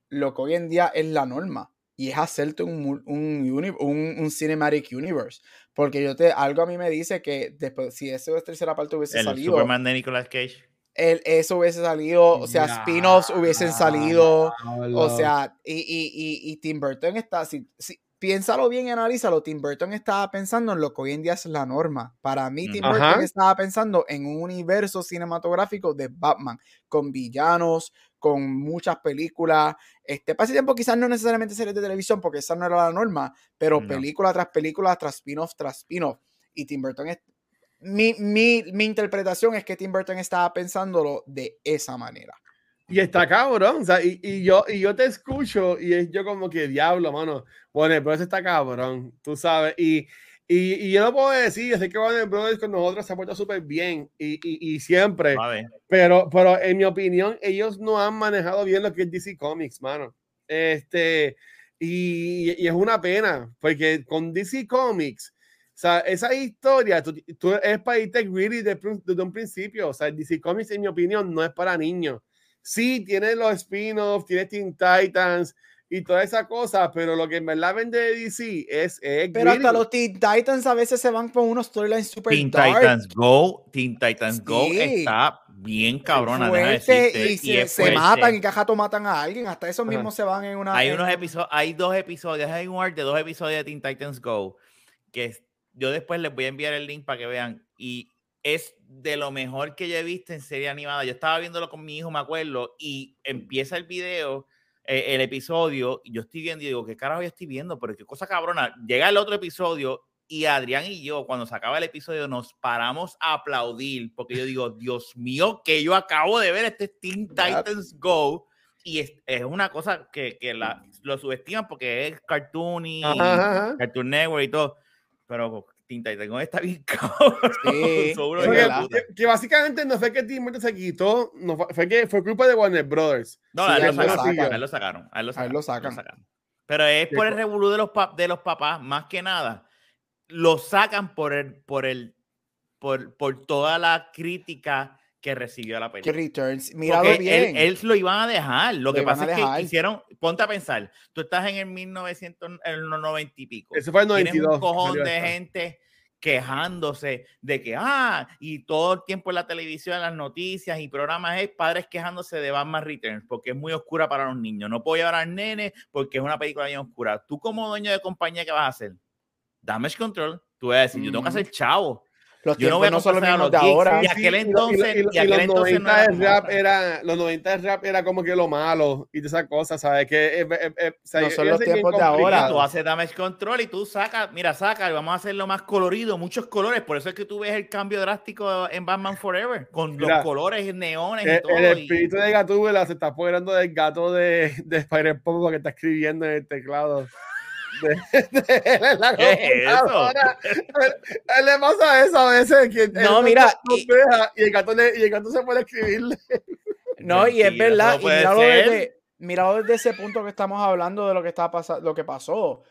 lo que hoy en día es la norma y es hacerte un, un, un, un cinematic universe. Porque yo te, algo a mí me dice que después, si esa tercera parte hubiese El salido, Superman de Nicolas Cage. el, eso hubiese salido, o sea, spin-offs hubiesen salido. O sea, y, y, y, y Tim Burton está, si, si- piénsalo bien y analízalo, Tim Burton estaba pensando en lo que hoy en día es la norma. Para mí, Tim. Burton estaba pensando en un universo cinematográfico de Batman, con villanos, con muchas películas. Este, para ese tiempo quizás no necesariamente series de televisión, porque esa no era la norma, pero No. película tras película, tras spin-off, tras spin-off. Y Tim Burton es... Mi, mi, mi interpretación es que Tim Burton estaba pensándolo de esa manera. Y está cabrón, o sea, y, y yo, y yo te escucho y es yo como que diablo, mano. Warner Bros. está cabrón, tú sabes. Y, y, y yo no puedo decir, yo sé que Warner Bros. con nosotros se ha puesto súper bien y, y, y siempre, pero, pero en mi opinión, ellos no han manejado bien lo que es DC Comics, mano. Este, y, y es una pena, porque con DC Comics, o sea, esa historia, tú, tú es para irte greedy desde, desde un principio. O sea, DC Comics, en mi opinión, no es para niños. Sí, tiene los spin-offs, tiene Teen Titans y toda esa cosa, pero lo que en verdad vende de DC es, es Pero hasta los Teen Titans a veces se van con unos storylines super Teen dark. Titans Go, Teen Titans Go Sí. está bien cabrona, fuerte, decirte, y se, es se matan y cajato matan a alguien. Hasta esos Ajá. mismos se van en una. Hay en- unos episodios, hay dos episodios, hay un art de dos episodios de Teen Titans Go que yo después les voy a enviar el link para que vean y es de lo mejor que yo he visto en serie animada. Yo estaba viéndolo con mi hijo, me acuerdo, y empieza el video, eh, el episodio, y yo estoy viendo y digo, ¿qué carajo yo estoy viendo? Pero qué cosa cabrona. Llega el otro episodio y Adrián y yo, cuando se acaba el episodio, nos paramos a aplaudir porque yo digo, Dios mío, que yo acabo de ver este Teen. Titans Go y es, es una cosa que, que la, lo subestiman porque es cartoon y Ajá, ajá, ajá. Cartoon Network y todo, pero Teen Titans Go está bien cabrón. Sí. Que, que básicamente no fue que Tim Burton se quitó, no fue, fue que fue culpa de Warner Brothers. No, Sí, a él a lo él lo sacaron, sacan. a él lo sacaron, a él lo A él lo sacaron, sacan. Pero es por el co- revolú de los, pa- de los papás, más que nada. Lo sacan por el, por el, por, por toda la crítica que recibió la Que película. Returns. Míralo Porque bien. Él, él lo iban a dejar. Lo, Lo que pasa es que hicieron, ponte a pensar, tú estás en el 1900, en los 90 y pico. Ese fue el Tienes 92. un cojón de gente quejándose de que, ah, y todo el tiempo en la televisión, en las noticias y programas es padres quejándose de Batman Returns porque es muy oscura para los niños. No puedo llevar al nene porque es una película bien oscura. Tú como dueño de compañía, ¿qué vas a hacer? Damage control. Tú vas a decir, yo tengo que hacer chavo. Los Yo no voy a no son los mismos los de geeks, ahora. Y aquel y y entonces- y lo- y aquel los entonces no 90 era de como rap era, los 90 de rap era como que lo malo y de esas cosas, ¿sabes? Que, eh, eh, eh, o sea, No son los tiempos de ahora. Tú haces damage control y tú sacas, mira, saca, vamos a hacerlo más colorido, muchos colores. Por eso es que tú ves el cambio drástico en Batman Forever, con Mira, los colores neones y El, todo. el y- espíritu de Gatúbela se está apoderando del gato de, de Spider-Pop porque está escribiendo en el teclado. De, de él en la ¿Qué es eso? computadora. A él le pasa eso a veces. Que No, mira, no y- y, el gato le- y el gato se puede escribirle. No, y es Mentira, verdad. eso Y míralo desde, míralo desde ese punto que estamos hablando de lo que está pasando, lo que pasó.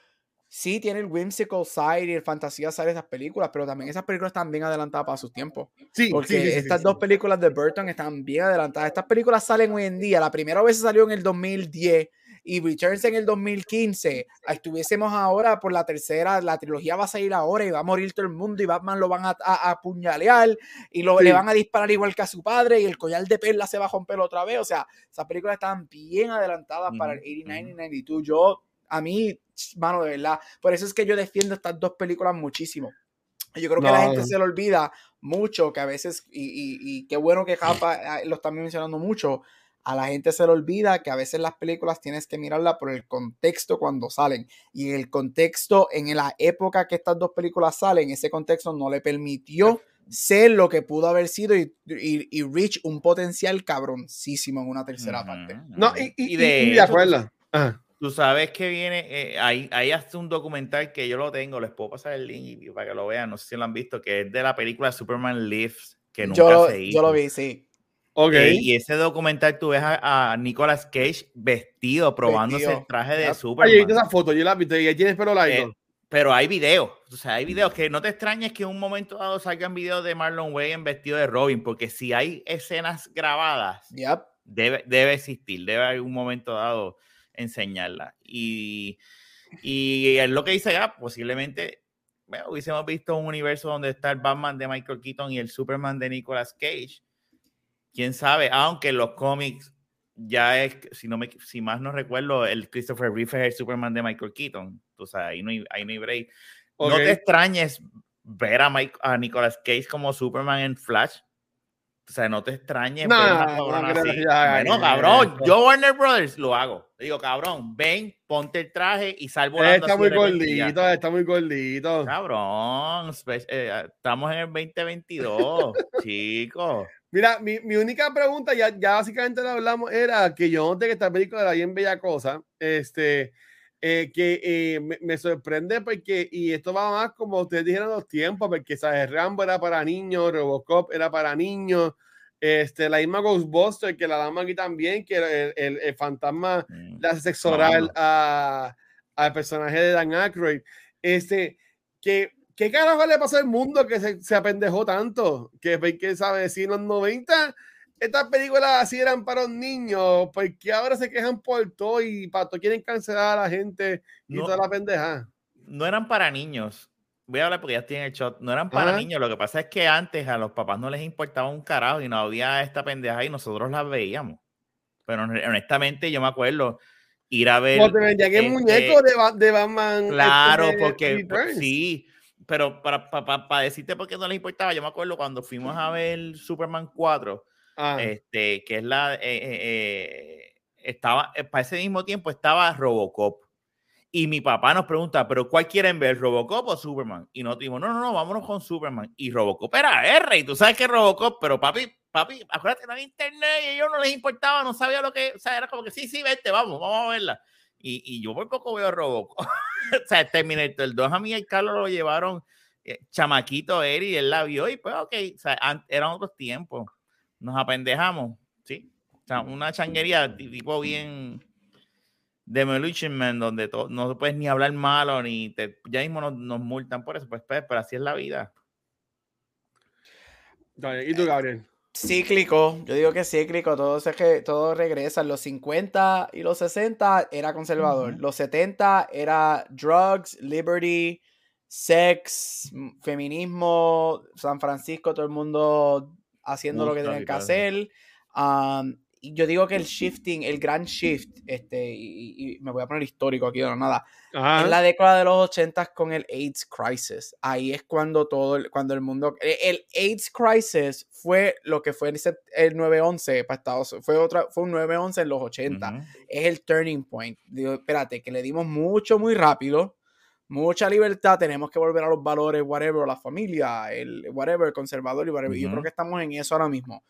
Sí, tiene el whimsical side y el fantasía side de esas películas, pero también esas películas están bien adelantadas para sus tiempos. Sí, Porque sí, sí, sí, estas sí. dos películas de Burton están bien adelantadas. Estas películas salen hoy en día. La primera vez salió en el 2010 y Returns en el 2015. Ah, Estuviésemos ahora por la tercera, la trilogía va a salir ahora y va a morir todo el mundo y Batman lo van a, apuñalear y lo, Sí. le van a disparar igual que a su padre y el collar de perla se va a romper otra vez. O sea, esas películas están bien adelantadas para el Ujú, 89 y 92. Yo, a mí, mano, de verdad, por eso es que yo defiendo estas dos películas muchísimo. Yo creo que a la No, gente no. se le olvida mucho que a veces, y, y- y qué bueno que Japa eh, lo está mencionando mucho, a la gente se le olvida que a veces las películas tienes que mirarla por el contexto cuando salen. Y el contexto en la época que estas dos películas salen, ese contexto no le permitió ser lo que pudo haber sido y, y, reach un potencial cabroncísimo en una tercera parte. No, y, de, acuerdo. Tú sabes que viene, eh, ahí, ahí hace un documental que yo lo tengo, les puedo pasar el link para que lo vean, no sé si lo han visto, que es de la película Superman Lives, que nunca yo, se hizo. Yo lo vi, sí. Okay. y ese documental tú ves a, Nicolas Cage vestido, probándose el traje de Superman. Oye, esa foto, yo la vi, y ahí tienes pelo largo. Eh, pero hay videos, o sea, hay videos que no te extrañes que en un momento dado salgan videos de Marlon Wayne vestido de Robin, porque si hay escenas grabadas, debe, debe existir, debe haber un momento dado enseñarla. Y, y es lo que dice ya, posiblemente bueno, hubiésemos visto un universo donde está el Batman de Michael Keaton y el Superman de Nicolas Cage quién sabe, aunque los cómics ya es, si, no me, si más no recuerdo, el Christopher Reeve es el Superman de Michael Keaton. O sea, ahí no hay, ahí no hay break. No te extrañes ver a, Mike, a Nicolas Cage como Superman en Flash. O sea, no te extrañes no, no, cabrón, yo Warner Brothers lo hago. Digo, cabrón, ven, ponte el traje y salvo Está muy gordito, está muy gordito. Cabrón, eh, estamos en el 2022, chicos. Mira, mi, mi, única pregunta, ya, ya básicamente lo hablamos, era que yo noté que esta película era bien bella cosa, este, eh, que eh, me, me, sorprende porque, y esto va más como ustedes dijeron los tiempos, porque, ¿sabes? Rambo era para niños, Robocop era para niños, este, la misma Ghostbuster, que la dama aquí también, que el, el, el fantasma mm. le hace sexo oral al personaje de Dan Aykroyd, este, que ¿Qué carajo le pasó al mundo que se, se apendejó tanto? Que, que sabe, si en los 90 estas películas así eran para los niños, porque ahora se quejan por todo y para todo quieren cancelar a la gente y toda la pendeja. No eran para niños. Voy a hablar porque ya tienen el shot. No eran para niños. Lo que pasa es que antes a los papás no les importaba un carajo y no había esta pendeja y nosotros las veíamos. Pero honestamente, yo me acuerdo ir a ver. Te vendían el este muñeco de, de Batman. Este, claro, porque sí pero para, para, para, decirte por qué no les importaba, yo me acuerdo cuando fuimos a ver Superman 4, ah. este, que es la, eh, eh, eh, estaba, para ese mismo tiempo estaba Robocop. Y mi papá nos pregunta, ¿pero cuál quieren ver, Robocop o Superman? Y nosotros dijimos, no, no, no, vámonos con Superman. Y Robocop era R, y tú sabes que Robocop, pero papi, papi, acuérdate, no había internet y a ellos no les importaba, no sabía lo que, o sea, era como que sí, sí, vete, vamos, vamos a verla. Y, y yo por poco veo Robocop. o sea, Terminator 2 a mí y Carlos lo llevaron eh, chamaquito Eri, él la vio y pues ok, o sea, eran otros tiempos. Nos apendejamos, ¿sí? O sea, una changuería tipo bien Demolition Man, donde no puedes ni hablar malo, ni te, ya mismo nos, nos multan por eso, pues, pues, pero así es la vida. ¿Y tú, Gabriel? Cíclico, yo digo que cíclico, todo, se, que, todo regresa. Los 50 y los 60 era conservador, los 70 era drugs, liberty, sex, feminismo, San Francisco, todo el mundo haciendo lo que tienen que hacer. Yo digo que el shifting, el gran shift, este, y, me voy a poner histórico aquí, no nada, en la década de los 80 con el AIDS crisis. Ahí es cuando todo, el, cuando el mundo, e, el, AIDS crisis fue lo que fue el, el 9-11 para Estados Unidos, fue, otra, fue un 9-11 en los 80. Es el turning point. Digo, espérate, que le dimos mucho, muy rápido mucha libertad, tenemos que volver a los valores, whatever, la familia, el whatever, el conservador y whatever. Yo creo que estamos en eso ahora mismo.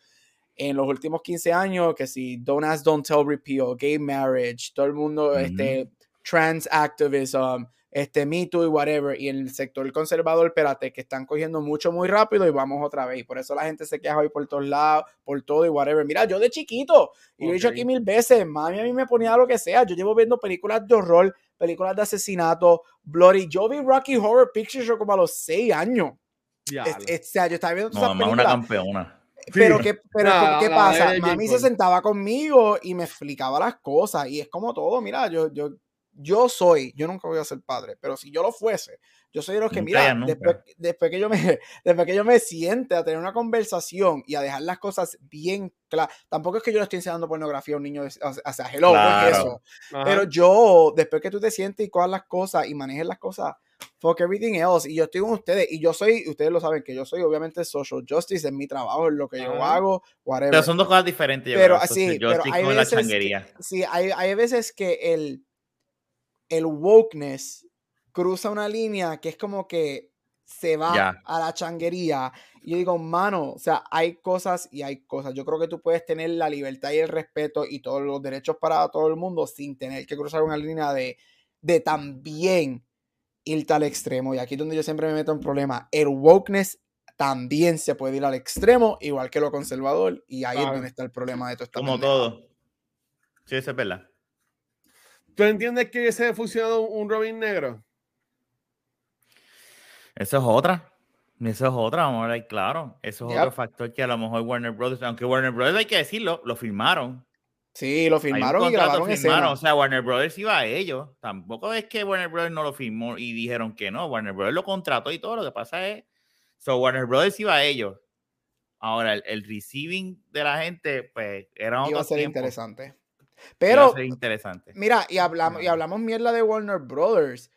En los últimos 15 años, que si Don't Ask, Don't Tell Repeal, Gay Marriage, todo el mundo, este, Trans Activism, este Me Too y whatever, y en el sector conservador, espérate, que están cogiendo mucho muy rápido y vamos otra vez. Y por eso la gente se queja hoy por todos lados, por todo y whatever. Mira, yo de chiquito, y lo he dicho aquí mil veces, mami a mí me ponía lo que sea. Yo llevo viendo películas de horror películas de asesinato, Bloody. Yo vi Rocky Horror Picture Show como a los seis años. Ya, o sea, yo estaba viendo todas no, una campeona. Pero, ¿qué, pero ¿qué pasa? Mami se sentaba conmigo y me explicaba las cosas. Y es como todo, mira, yo, yo, yo soy, yo nunca voy a ser padre, pero si yo lo fuese, yo soy de los que, mira, después, después, que yo me, después que yo me siente a tener una conversación y a dejar las cosas bien claras, tampoco es que yo le estoy enseñando pornografía a un niño, o sea, hello, es eso. Pero yo, después que tú te sientes y cojas las cosas y manejes las cosas fuck everything else. Y yo estoy con ustedes. Y yo soy, ustedes lo saben, que yo soy obviamente social justice en mi trabajo, en lo que yo hago, whatever. Pero son dos cosas diferentes. Yo Pero creo, así, pero hay veces, que, changuería. sí, hay, hay veces que el, el wokeness cruza una línea que es como que se va a la changuería. Y yo digo, mano, o sea, hay cosas y hay cosas. Yo creo que tú puedes tener la libertad y el respeto y todos los derechos para todo el mundo sin tener que cruzar una línea de, de también irte al extremo. Y aquí es donde yo siempre me meto en problema. El wokeness también se puede ir al extremo, igual que lo conservador. Y ahí es Claro. donde está el problema de todo esto. Como todo. Sí, eso es verdad. ¿Tú entiendes que hubiese funcionado un Robin negro? Eso es otra. Eso es otra, vamos a ver, claro. Eso es Yep. otro factor que a lo mejor Warner Brothers, aunque Warner Brothers hay que decirlo, lo filmaron. Sí, lo Hay un filmaron y grabaron firmaron. O sea, Warner Brothers iba a ellos. Tampoco es que Warner Brothers no lo firmó y dijeron que no. Warner Brothers lo contrató y todo. Lo que pasa es. So, Warner Brothers iba a ellos. Ahora, el, el receiving de la gente, pues, era Iba a ser tiempo. interesante. Iba a Pero, ser interesante. mira, y hablamos, y hablamos mierda de Warner Brothers.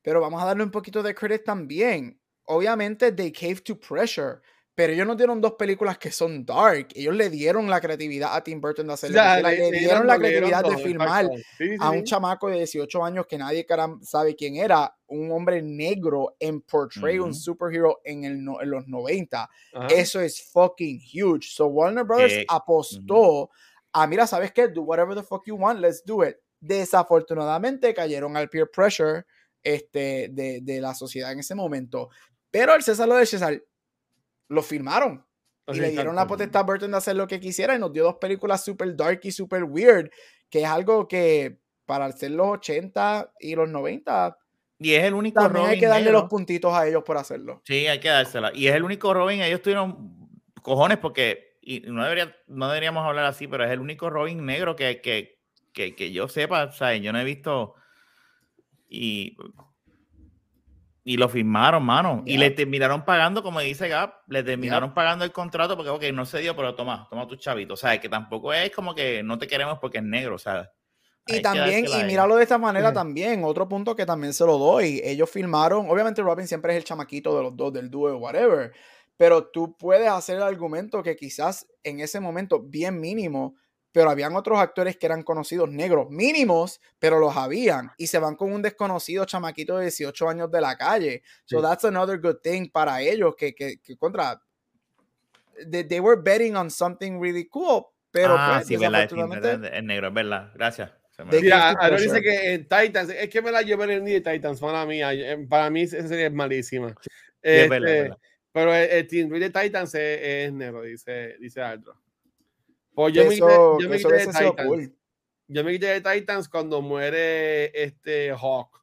Pero vamos a darle un poquito de credit también. Obviamente, they cave to pressure. Pero ellos nos dieron dos películas que son dark. Ellos le dieron la creatividad a Tim Burton de hacer quiera, le, le dieron la dieron creatividad de filmar exacto. Sí, sí, a un chamaco de 18 años que nadie caram- sabe quién era, un hombre negro en portray un superhero en, el no- en los 90. Ajá. Eso es fucking huge. So Warner Brothers apostó a, mira, ¿sabes qué? Do whatever the fuck you want, let's do it. Desafortunadamente cayeron al peer pressure este, de, de la sociedad en ese momento. Pero el César lo de César lo firmaron. Y le dieron la potestad a Burton de hacer lo que quisiera y nos dio dos películas super dark y super weird, que es algo que para ser los 80 y los 90 Y es el único también hay Robin que darle negro. los puntitos a ellos por hacerlo. Sí, hay que dársela. Y es el único Robin, ellos tuvieron cojones porque, y no, debería, no deberíamos hablar así, pero es el único Robin negro que, que, que, que yo sepa, o sea, yo no he visto y, y lo firmaron, mano. Y Ya. le terminaron pagando, como dice Gap, le terminaron pagando el contrato porque, ok, no se dio, pero toma, toma tu chavito. O sea, que tampoco es como que no te queremos porque es negro, o sea. hay Y también, y míralo de esta manera Ujú. también, otro punto que también se lo doy. Ellos filmaron, obviamente Robin siempre es el chamaquito de los dos, del dúo, whatever. Pero tú puedes hacer el argumento que quizás en ese momento, bien mínimo, pero habían otros actores que eran conocidos negros, mínimos, pero los habían. Y se van con un desconocido chamaquito de 18 años de la calle. So Sí. that's another good thing para ellos, que, que, que contra. They, they were betting on something really cool, pero ah, pues, sí, verdad, es negro, es verdad. Gracias. Mira, Aaron dice que en Titans, es que me la llevé en el de Titans, para mí, eh, para mí esa serie es malísima. Sí, es verdad, es Este, verdad. Pero el, el Team de Titans es, es negro, dice, dice Aldro. Pues yo me quité, eso, yo me quité de Titans. cool. Yo me quité de Titans cuando muere este Hawk.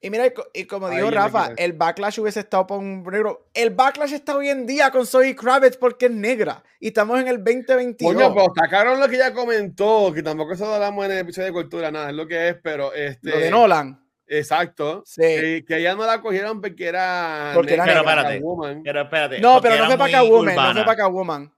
Y mira, y co- y como Ahí dijo me Rafa, el backlash hubiese estado por un negro. El backlash está hoy en día con Zoe Kravitz porque es negra. Y estamos en el 2022. Coño, pues sacaron lo que ella comentó, que tampoco eso lo hablamos en el episodio de cultura, nada, es lo que es, pero este. Lo de Nolan. Exacto. Sí. Que, que ella no la cogieron porque era. Porque era negra, negra. Pero espérate. Pero espérate. No, pero no fue para Catwoman. No fue para Catwoman.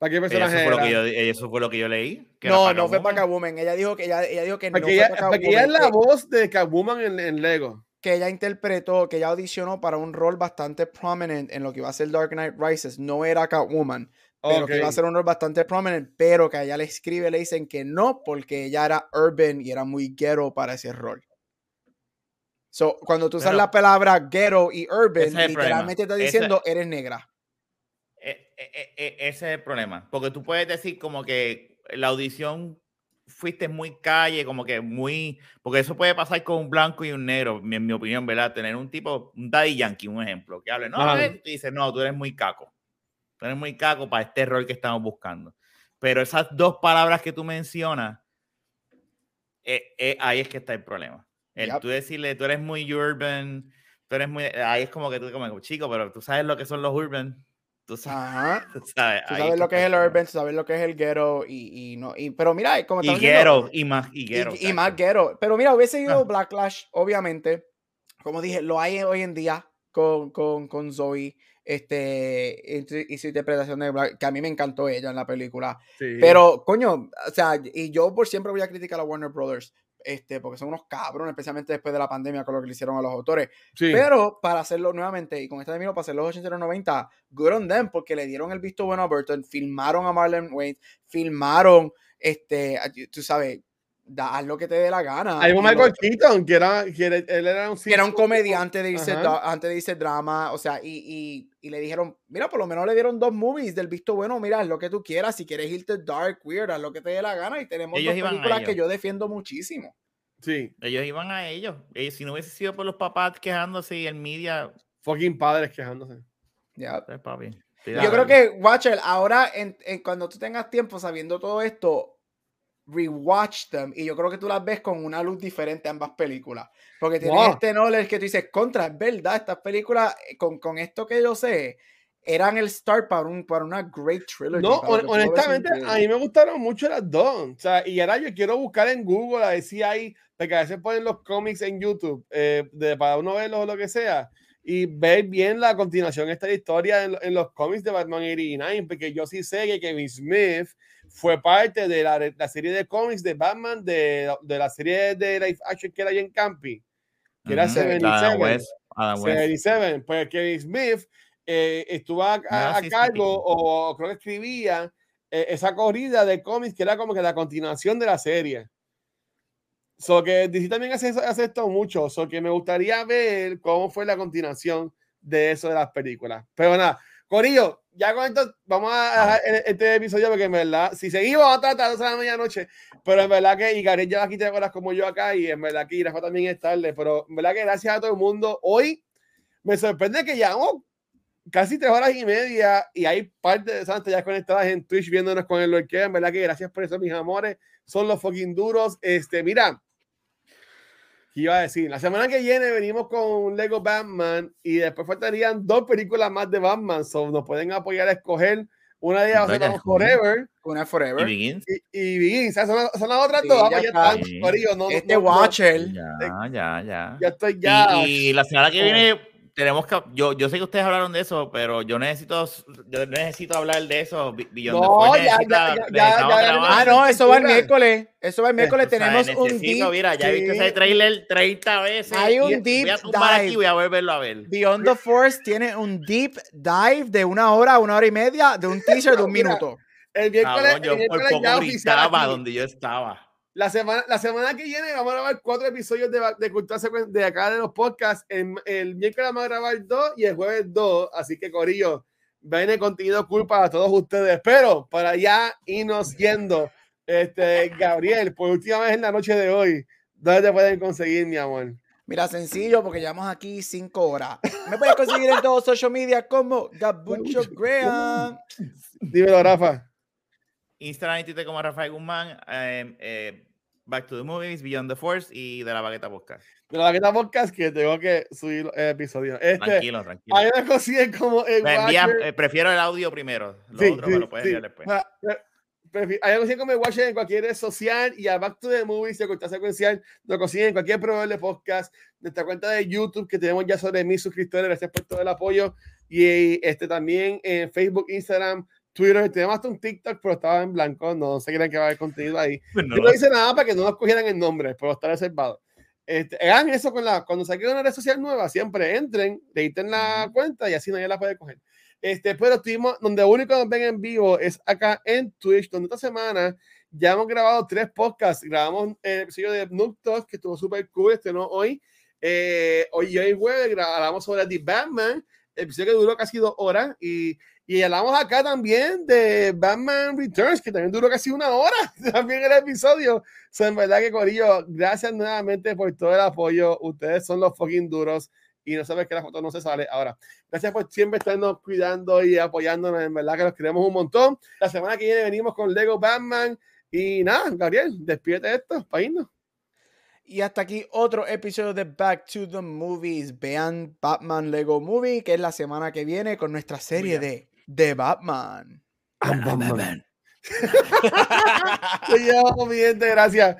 ¿Para qué Eso personaje fue, lo era? que yo, eso fue lo que yo leí. que No, no fue para Catwoman. Catwoman. Ella dijo que ella, ella dijo que no Porque, fue ella, para ella es Catwoman. la que- voz de Catwoman en, en Lego. que ella interpretó, que ella audicionó para un rol bastante prominent en lo que iba a ser Dark Knight Rises. No era Catwoman, pero que iba a ser un rol bastante prominent, pero que a ella le escribe, le dicen que no, porque ella era urban y era muy ghetto para ese rol. So, cuando tú usas Pero- la palabra ghetto y urban, literalmente está Ese- diciendo eres negra. Eh, eh, eh, ese es el problema. Porque tú puedes decir como que la audición fuiste muy calle, como que muy. Porque eso puede pasar con un blanco y un negro, en mi opinión, ¿verdad? Tener un tipo, un Daddy Yankee, un ejemplo, que hable, no, dice, no, tú eres muy caco. Tú eres muy caco para este rol que estamos buscando. Pero esas dos palabras que tú mencionas, eh, eh, ahí es que está el problema. El Yep. tú decirle, tú eres muy urban, tú eres muy. Ahí es como que tú, como, chico, pero tú sabes lo que son los urban. Tú sabes. Tú sabes, Tú ahí sabes lo que es el urban, tú sabes lo que es el ghetto y, y no. Y, pero mira, como Y diciendo, ghetto, y más, y ghetto. y más ghetto. Pero mira, hubiese ido. Blacklash, obviamente. Como dije, lo hay hoy en día con, con, con Zoe. Este, y- y su interpretación de Black, que a mí me encantó ella en la película. Sí. Pero, coño, o sea, y yo por siempre voy a criticar a Warner Brothers. Este, porque son unos cabrones, especialmente después de la pandemia con lo que le hicieron a los autores. Sí. Pero para hacerlo nuevamente, y con este término, para hacer los 80 y los 90, good on them, porque le dieron el visto bueno a Burton, filmaron a Marlon Wayne, filmaron, este, tú sabes, da, haz lo que te dé la gana. Hay un Michael Keaton, que era, que él era un que era un comediante de irse, da- antes de irse drama, o sea, y, y, y le dijeron, mira, por lo menos le dieron dos movies del visto bueno, mira, haz lo que tú quieras, si quieres irte dark, weird, haz lo que te dé la gana, y tenemos Ellos dos películas que yo defiendo muchísimo. Sí, Ellos iban a ellos. Ellos, si no hubiese sido por los papás quejándose y el media, fucking padres quejándose. Ya. papi. Yo creo que, Watcher, ahora en, en cuando tú tengas tiempo sabiendo todo esto, rewatch them y yo creo que tú las ves con una luz diferente ambas películas. Porque tienes Wow. este knowledge que tú dices, contra, es verdad, estas películas, eh, con, con esto que yo sé, eran el start para, un, para una great trilogy. No, honestamente, a mí me gustaron mucho las dos. O sea, y ahora yo quiero buscar en Google a ver si hay, porque a veces ponen los cómics en YouTube eh, de, para uno verlos o lo que sea, y ver bien la continuación de esta historia en, en los cómics de Batman 89, porque yo sí sé que Kevin Smith fue parte de la, la serie de cómics de Batman, de, de la serie de live action que era Jane Campi, que era Ujú. 77. Adam West. Adam West. 77, pues Kevin Smith eh, estuvo a, a- Ah, a cargo o creo que escribía eh, esa corrida de cómics que era como que la continuación de la serie. So que DC también hace, hace esto mucho, so que me gustaría ver cómo fue la continuación de eso de las películas. Pero nada, Corillo, ya con esto vamos a dejar e- este episodio porque en verdad, si seguimos vamos a tratar a las 12 de la medianoche, pero en verdad que y Gabriel lleva aquí tres horas como yo acá y en verdad que Irafa también es tarde, pero en verdad que gracias a todo el mundo. Hoy me sorprende que llevamos casi tres horas y media y hay parte de Santa ya conectadas en Twitch viéndonos con el Lorquea. En verdad que gracias por eso, mis amores. Son los fucking duros. Este, mira, ¿qué iba a decir? La semana que viene venimos con Lego Batman y después faltarían dos películas más de Batman. So nos pueden apoyar a escoger. Una de ellas va a ser Vaya, Batman Forever Una Y Forever. Begins. y, y Begins. O sea, Son, son las otras Sí, dos. ya Vamos, ya está. están, Sí. corillo, no, Este no, no, Watcher. Ya, ya, ya. ya estoy ya. Y, y la semana que Oh. viene tenemos que yo yo sé que ustedes hablaron de eso pero yo necesito yo necesito hablar de eso Bi- Beyond the No, Force ya, ya, necesita- ya, ya, ya. Ah, no, eso va el miércoles. Eso va el miércoles. O sea, Tenemos un necesito, deep, mira, ya he visto ese trailer 30 veces. Hay un y deep voy a tumbar aquí y dive. voy a volverlo a ver. Beyond the Force tiene un deep dive de una hora, una hora y media, de un teaser de un minuto. El miércoles, Cabrón, el yo por miércoles poco ya gritaba donde yo estaba. La semana, la semana que viene vamos a grabar cuatro episodios de, de Cultura de acá de los podcasts. El, el miércoles vamos a grabar dos y el jueves dos. Así que, Corillo, viene contenido cool para todos ustedes. Pero para ya irnos yendo, este, Gabriel, por última vez en la noche de hoy, ¿dónde te pueden conseguir, mi amor? Mira, sencillo, porque llevamos aquí cinco horas. Me puedes conseguir en todos social media como Gabucho Graham. Dímelo, Rafa. Instagram y Twitter como Rafael Guzmán, eh, eh, Back to the Movies, Beyond the Force y de la Bagueta Podcast. De la Baqueta Podcast que tengo que subir el episodio. Este, Tranquilo, tranquilo. ahí me consiguen como el Me envía- Watcher. eh, prefiero el audio primero. Lo Sí, otro sí, me lo puedes sí. enviar después. Ah, Ahí lo consiguen como el Watcher en cualquier red social y a Back to the Movies y a Corta Secuencial lo consiguen en cualquier proveedor de podcast, nuestra cuenta de YouTube que tenemos ya sobre mil suscriptores, gracias por todo el apoyo y este también en Facebook, Instagram, Twitter, tenemos hasta un TikTok, pero estaba en blanco, no se crean que va a haber contenido ahí. Pues no Yo no hice nada para que no nos cogieran el nombre, pero está reservado. Este, hagan eso con la, cuando saquen una red social nueva, siempre entren, editen la cuenta y así nadie la puede coger. Este, pero estuvimos, donde único nos ven en vivo es acá en Twitch, donde esta semana ya hemos grabado tres podcasts. Grabamos el episodio de Noob Talk, que estuvo súper cool, este no hoy. Eh, hoy y hoy jueves grabamos sobre The Batman, el episodio que duró casi dos horas. Y, y hablamos acá también de Batman Returns, que también duró casi una hora, también el episodio. O sea, en verdad que Corillo, gracias nuevamente por todo el apoyo. Ustedes son los fucking duros y no sabes que la foto no se sale. Ahora, gracias por siempre estarnos cuidando y apoyándonos. En verdad que los queremos un montón. La semana que viene venimos con Lego Batman. Y nada, Gabriel, despídete esto para irnos. Y hasta aquí otro episodio de Back to the Movies. Vean Batman Lego Movie, que es la semana que viene con nuestra serie de The Batman. Te llevamos, mi gente, gracias.